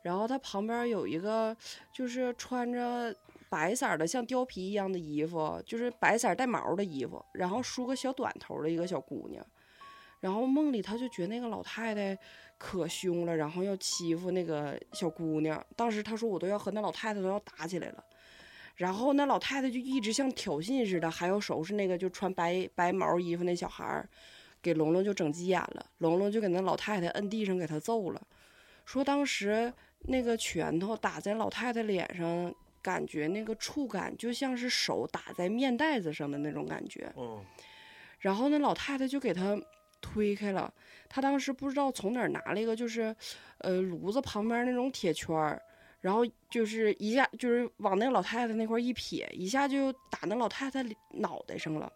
然后他旁边有一个就是穿着白色儿的像貂皮一样的衣服，就是白色儿带毛的衣服，然后梳个小短头的一个小姑娘。然后梦里他就觉得那个老太太可凶了，然后要欺负那个小姑娘。当时他说我都要和那老太太都要打起来了，然后那老太太就一直像挑衅似的，还要收拾那个就穿白白毛衣服那小孩儿，给龙龙就整急眼了。龙龙就给那老太太摁地上给他揍了，说当时那个拳头打在老太太脸上，感觉那个触感就像是手打在面袋子上的那种感觉。嗯，然后那老太太就给他推开了，他当时不知道从哪儿拿了一个，就是，呃，炉子旁边那种铁圈儿，然后就是一下就是往那个老太太那块一撇，一下就打那老太太脑袋上了，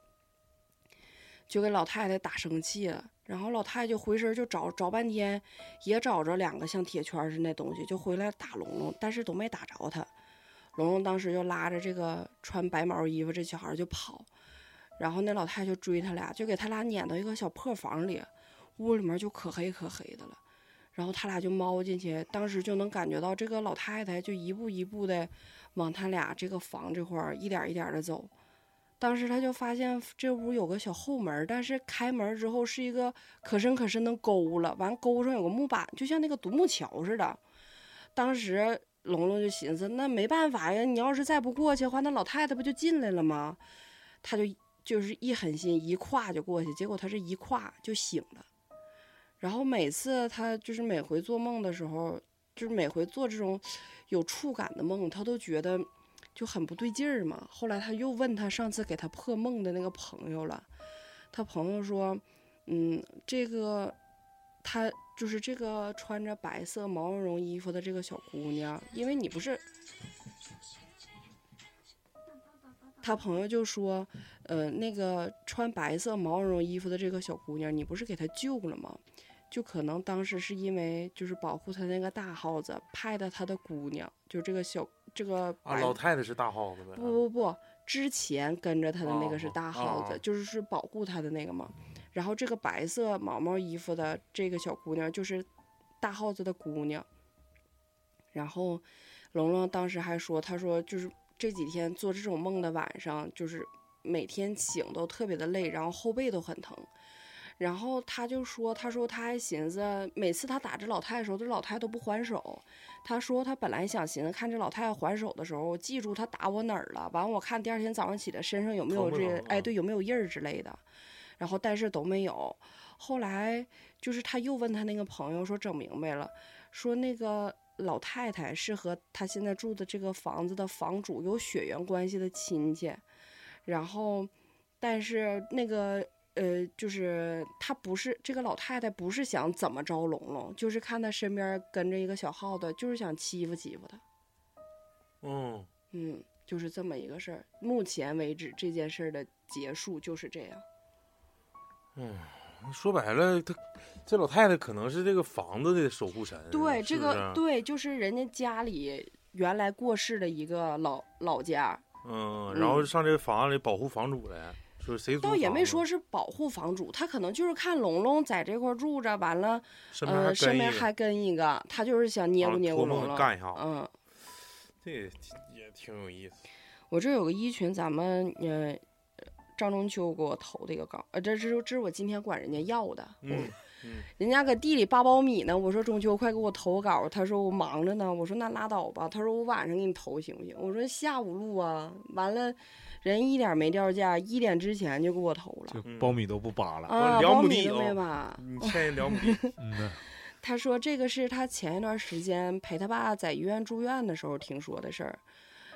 就给老太太打生气了。然后老太太就回身就找找半天，也找着两个像铁圈似的那东西，就回来打龙龙，但是都没打着他。龙龙当时就拉着这个穿白毛衣服这小孩就跑。然后那老太就追他俩，就给他俩撵到一个小破房里，屋里面就可黑可黑的了。然后他俩就猫进去，当时就能感觉到这个老太太就一步一步的往他俩这个房这块儿一点一点的走。当时他就发现这屋有个小后门，但是开门之后是一个可深可深的沟了，完沟上有个木板，就像那个独木桥似的。当时龙龙就寻思，那没办法呀，你要是再不过去的话，那老太太不就进来了吗？他就就是一狠心一跨就过去，结果他这一跨就醒了。然后每次他就是每回做梦的时候，就是每回做这种有触感的梦，他都觉得就很不对劲儿嘛。后来他又问他上次给他破梦的那个朋友了，他朋友说，嗯，这个他就是这个穿着白色毛茸茸衣服的这个小姑娘，因为你不是。他朋友就说，呃，那个穿白色毛茸茸衣服的这个小姑娘，你不是给她救了吗？就可能当时是因为就是保护他那个大耗子派的他的姑娘，就这个小这个啊，老太太是大耗子呗？不不不，之前跟着他的那个是哦大耗子，哦就是是保护他的那个嘛。然后这个白色毛毛衣服的这个小姑娘就是大耗子的姑娘。然后龙龙当时还说，他说就是这几天做这种梦的晚上，就是每天醒都特别的累，然后后背都很疼。然后他就说，他说他还寻思，每次他打这老太太的时候，这老太太都不还手。他说他本来想寻思看这老太太还手的时候，我记住他打我哪儿了，完我看第二天早上起来身上有没有这哎对有没有印儿之类的，然后但是都没有。后来就是他又问他那个朋友说整明白了，说那个老太太是和他现在住的这个房子的房主有血缘关系的亲戚，然后但是那个呃，就是他不是这个老太太，不是想怎么着龙龙，就是看他身边跟着一个小耗子，就是想欺负欺负他。嗯，嗯，就是这么一个事儿。目前为止，这件事儿的结束就是这样。说白了，他这老太太可能是这个房子的守护神。对，这个对，就是人家家里原来过世的一个老老家，嗯，然后上这房子里保护房主来，说谁倒也没说是保护房主，他可能就是看龙龙在这块住着，完了，呃，身边还跟一个他就是想捏咕捏咕龙龙。干一下，嗯，这也也挺有意思。我这有个衣群，咱们呃，张中秋给我投的一个稿，呃，这是这是我今天管人家要的，嗯嗯，人家搁地里扒苞米呢，我说中秋快给我投个稿，他说我忙着呢，我说那拉倒吧，他说我晚上给你投行不行？我说下午录啊，完了，人一点没掉价，一点之前就给我投了苞米都不扒了。啊，两亩苞米都地啊没扒。你欠人两亩 *laughs* 他说这个是他前一段时间陪他爸在医院住院的时候听说的事儿。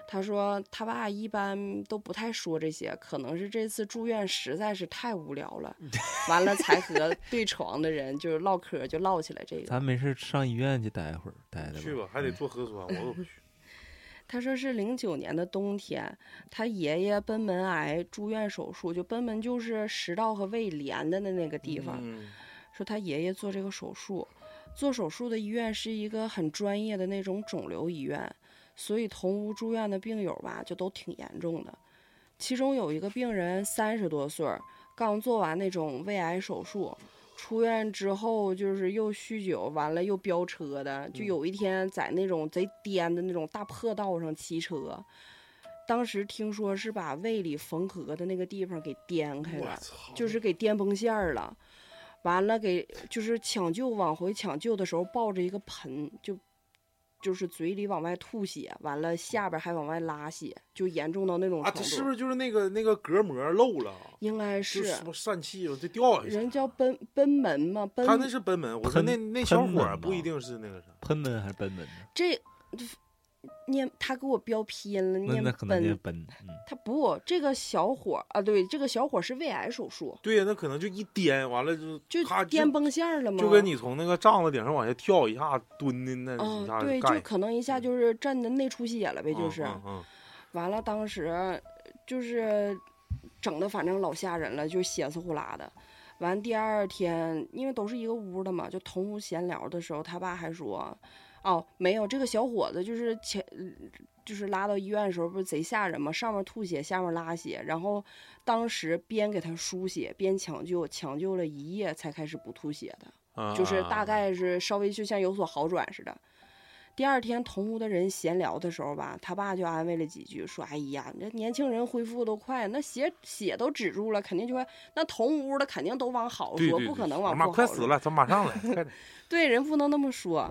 他说他爸一般都不太说这些，可能是这次住院实在是太无聊了，*laughs* 完了才和对床的人就是唠嗑，就唠起来这个。咱没事上医院去待会儿，待待去吧，还得做核酸，我都不去。*laughs* 他说是零九年的冬天，他爷爷贲门癌住院手术，就贲门就是食道和胃连的的那个地方。嗯说他爷爷做这个手术，做手术的医院是一个很专业的那种肿瘤医院，所以同屋住院的病友吧，就都挺严重的。其中有一个病人三十多岁，刚做完那种胃癌手术，出院之后就是又酗酒，完了又飙车的，就嗯有一天在那种贼颠的那种大破道上骑车。当时听说是把胃里缝合的那个地方给颠开了，就是给颠崩线儿了。完了给就是抢救往回抢救的时候抱着一个盆，就就是嘴里往外吐血，完了下边还往外拉血，就严重到那种啊，程度。这是不是就是那个那个隔膜漏了？应该就是什么疝气，了，就掉下去。人叫贲贲门吗？奔他那是贲门，我说那那小伙儿不一定是那个啥。喷门还是贲门呢？这念他给我标拼了，念那那可能念贲。贲，嗯，他不，这个小伙啊，对，这个小伙是胃癌手术，对呀，那可能就一颠，完了就就咔颠崩线了吗？就跟你从那个帐子顶上往下跳一下蹲的那一嗯，下对，就可能一下就是震的内出血了呗，就是。嗯嗯完了，当时就是整的，反正老吓人了，就血丝呼啦的。完第二天，因为都是一个屋的嘛，就同屋闲聊的时候，他爸还说：“哦，没有，这个小伙子就是前，就是拉到医院的时候不是贼吓人吗，上面吐血，下面拉血，然后当时边给他输血边抢救，抢救了一夜才开始不吐血的。”嗯，就是大啊概是稍微就像有所好转似的。第二天同屋的人闲聊的时候吧，他爸就安慰了几句，说：“哎呀，那年轻人恢复都快，那血血都止住了，肯定就会那同屋的肯定都往好说，对对，不可能往不好妈快死说了，咱马上来，快点对，人不能那么说。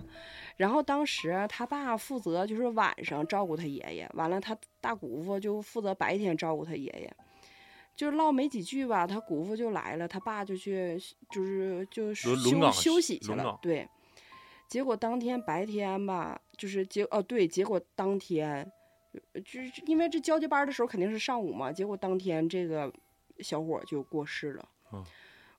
然后当时他爸负责就是晚上照顾他爷爷，完了他大姑父就负责白天照顾他爷爷。就唠没几句吧，他姑父就来了，他爸就去就是就休休息去了。对，结果当天白天吧，就是结哦对，结果当天呃就是因为这交接班的时候肯定是上午嘛，结果当天这个小伙就过世了。嗯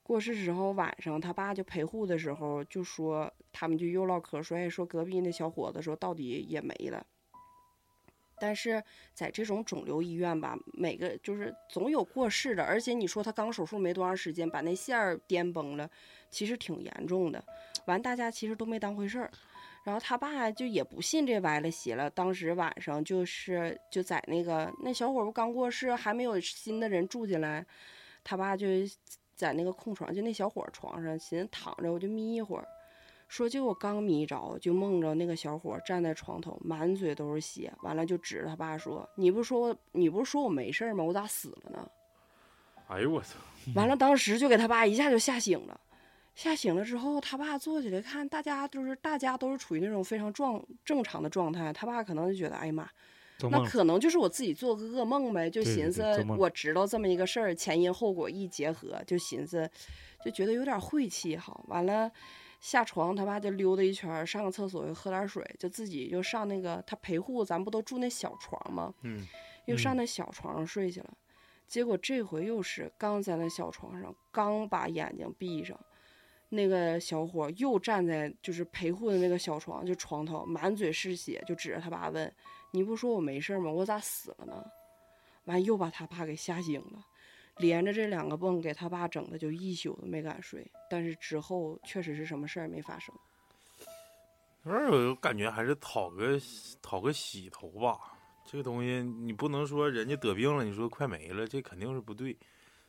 过世之后晚上他爸就陪护的时候就说，他们就又唠嗑说，哎，说隔壁那小伙子说到底也没了。但是在这种肿瘤医院吧，每个就是总有过世的，而且你说他刚手术没多长时间，把那线儿颠崩了，其实挺严重的。完，大家其实都没当回事儿。然后他爸就也不信这歪了邪了，当时晚上就是就在那个那小伙不刚过世，还没有新的人住进来，他爸就在那个空床，就那小伙床上，寻思躺着我就眯一会儿。说就我刚眯着，就梦着那个小伙站在床头，满嘴都是血，完了就指着他爸说：“你不说我，你不是说我没事儿吗？我咋死了呢？”哎呦我操！完了，当时就给他爸一下就吓醒了。吓醒了之后，他爸坐起来看，大家就是大家都是处于那种非常状正常的状态。他爸可能就觉得，哎呀妈，那可能就是我自己做个噩梦呗，就寻思我知道这么一个事儿，前因后果一结合，就寻思就觉得有点晦气哈。完了下床，他爸就溜达一圈，上个厕所又喝点水，就自己就上那个他陪护，咱不都住那小床吗？嗯，又上嗯那小床上睡去了。结果这回又是刚在那小床上，刚把眼睛闭上，那个小伙又站在就是陪护的那个小床，就床头满嘴是血，就指着他爸问：“你不说我没事吗？我咋死了呢？”完又把他爸给吓醒了，连着这两个梦给他爸整的就一宿都没敢睡。但是之后确实是什么事儿没发生。有点儿我感觉还是讨个讨个喜头吧。这个东西你不能说人家得病了，你说快没了，这肯定是不对。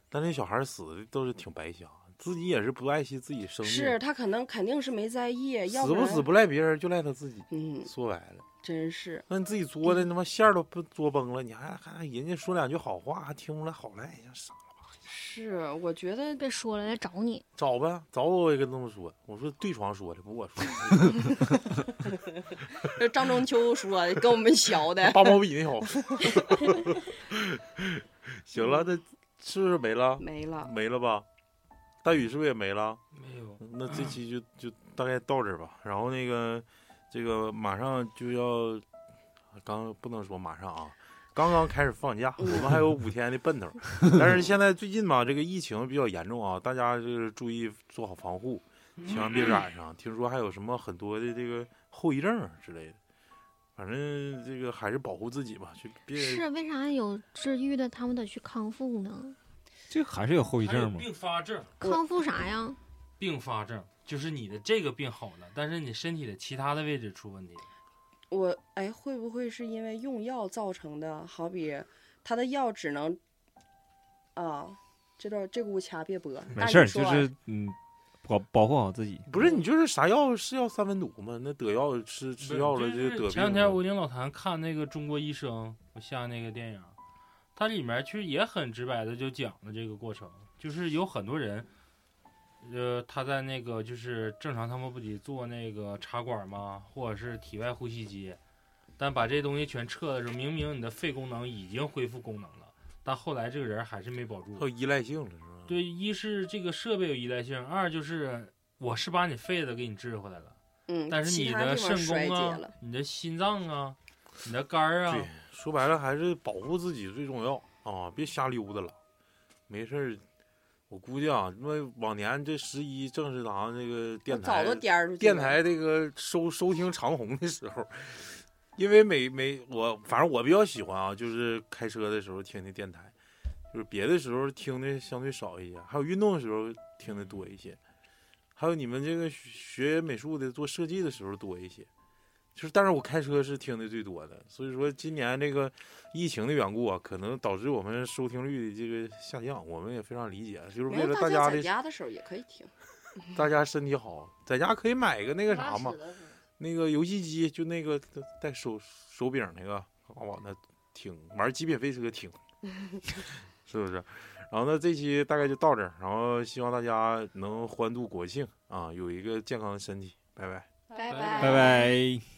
但那小孩死的都是挺白瞎，自己也是不爱惜自己生命。是他可能肯定是没在意，要然死不死不赖别人，就赖他自己。嗯，说白了，真是那你自己作的他妈线儿都不作崩了，你还还人家说两句好话，还听不来好赖呀，傻了吧？是，我觉得别说了，来找你。找呗，找我我也跟他们说，我说对床说的，不我说的。*laughs* 这张中秋说的，跟我们学的。*laughs* 八毛笔那小子。*laughs* 行了，那是不是没了？没了，没了吧？大宇是不是也没了？没有，那这期就 *clears throat* 就大概到这儿吧。然后那个这个马上就要，刚不能说马上啊，刚刚开始放假，我们还有五天的奔头。*laughs* 但是现在最近嘛，这个疫情比较严重啊，大家就是注意做好防护，千万别染上。听说还有什么很多的这个后遗症之类的。反正这个还是保护自己吧，去别是为啥有治愈的，他们得去康复呢？这还是有后遗症吗？并发症，康复啥呀？并发症就是你的这个病好了，但是你身体的其他的位置出问题。我哎，会不会是因为用药造成的？好比他的药只能啊，这段这股掐别播。没事儿，就是嗯，保保护好自己。不是你就是啥药是药三分毒吗？那得药吃吃药了就就是得病前两天了我领老谭看那个《中国医生》，我下那个电影，它里面其实也很直白的就讲了这个过程，就是有很多人，呃，他在那个就是正常他们不得做那个插管吗，或者是体外呼吸机，但把这东西全撤的时候，明明你的肺功能已经恢复功能了，但后来这个人还是没保住还。有依赖性了是吧？对，一是这个设备有依赖性，二就是我是把你肺子给你治回来了。嗯，但是你的肾衰功啊竭了。、你的心脏啊、你的肝儿啊对，，说白了还是保护自己最重要啊！别瞎溜达了，没事儿。我估计啊，因为往年这十一正是咱这个电台早都颠儿出电台这个收收听长虹的时候，因为每每我反正我比较喜欢啊，就是开车的时候听的电台，就是别的时候听的相对少一些，还有运动的时候听的多一些，还有你们这个学美术的做设计的时候多一些。就是，但是我开车是听的最多的，所以说今年这个疫情的缘故啊，可能导致我们收听率的这个下降，我们也非常理解。就是为了大家的，在家的时候也可以听。*laughs* 大家身体好，在家可以买一个那个啥嘛，那个游戏机，就那个带手手柄那个，往，那听玩极品飞车听，*laughs* 是不是？然后那这期大概就到这儿，然后希望大家能欢度国庆啊，有一个健康的身体。拜拜，拜拜，拜拜。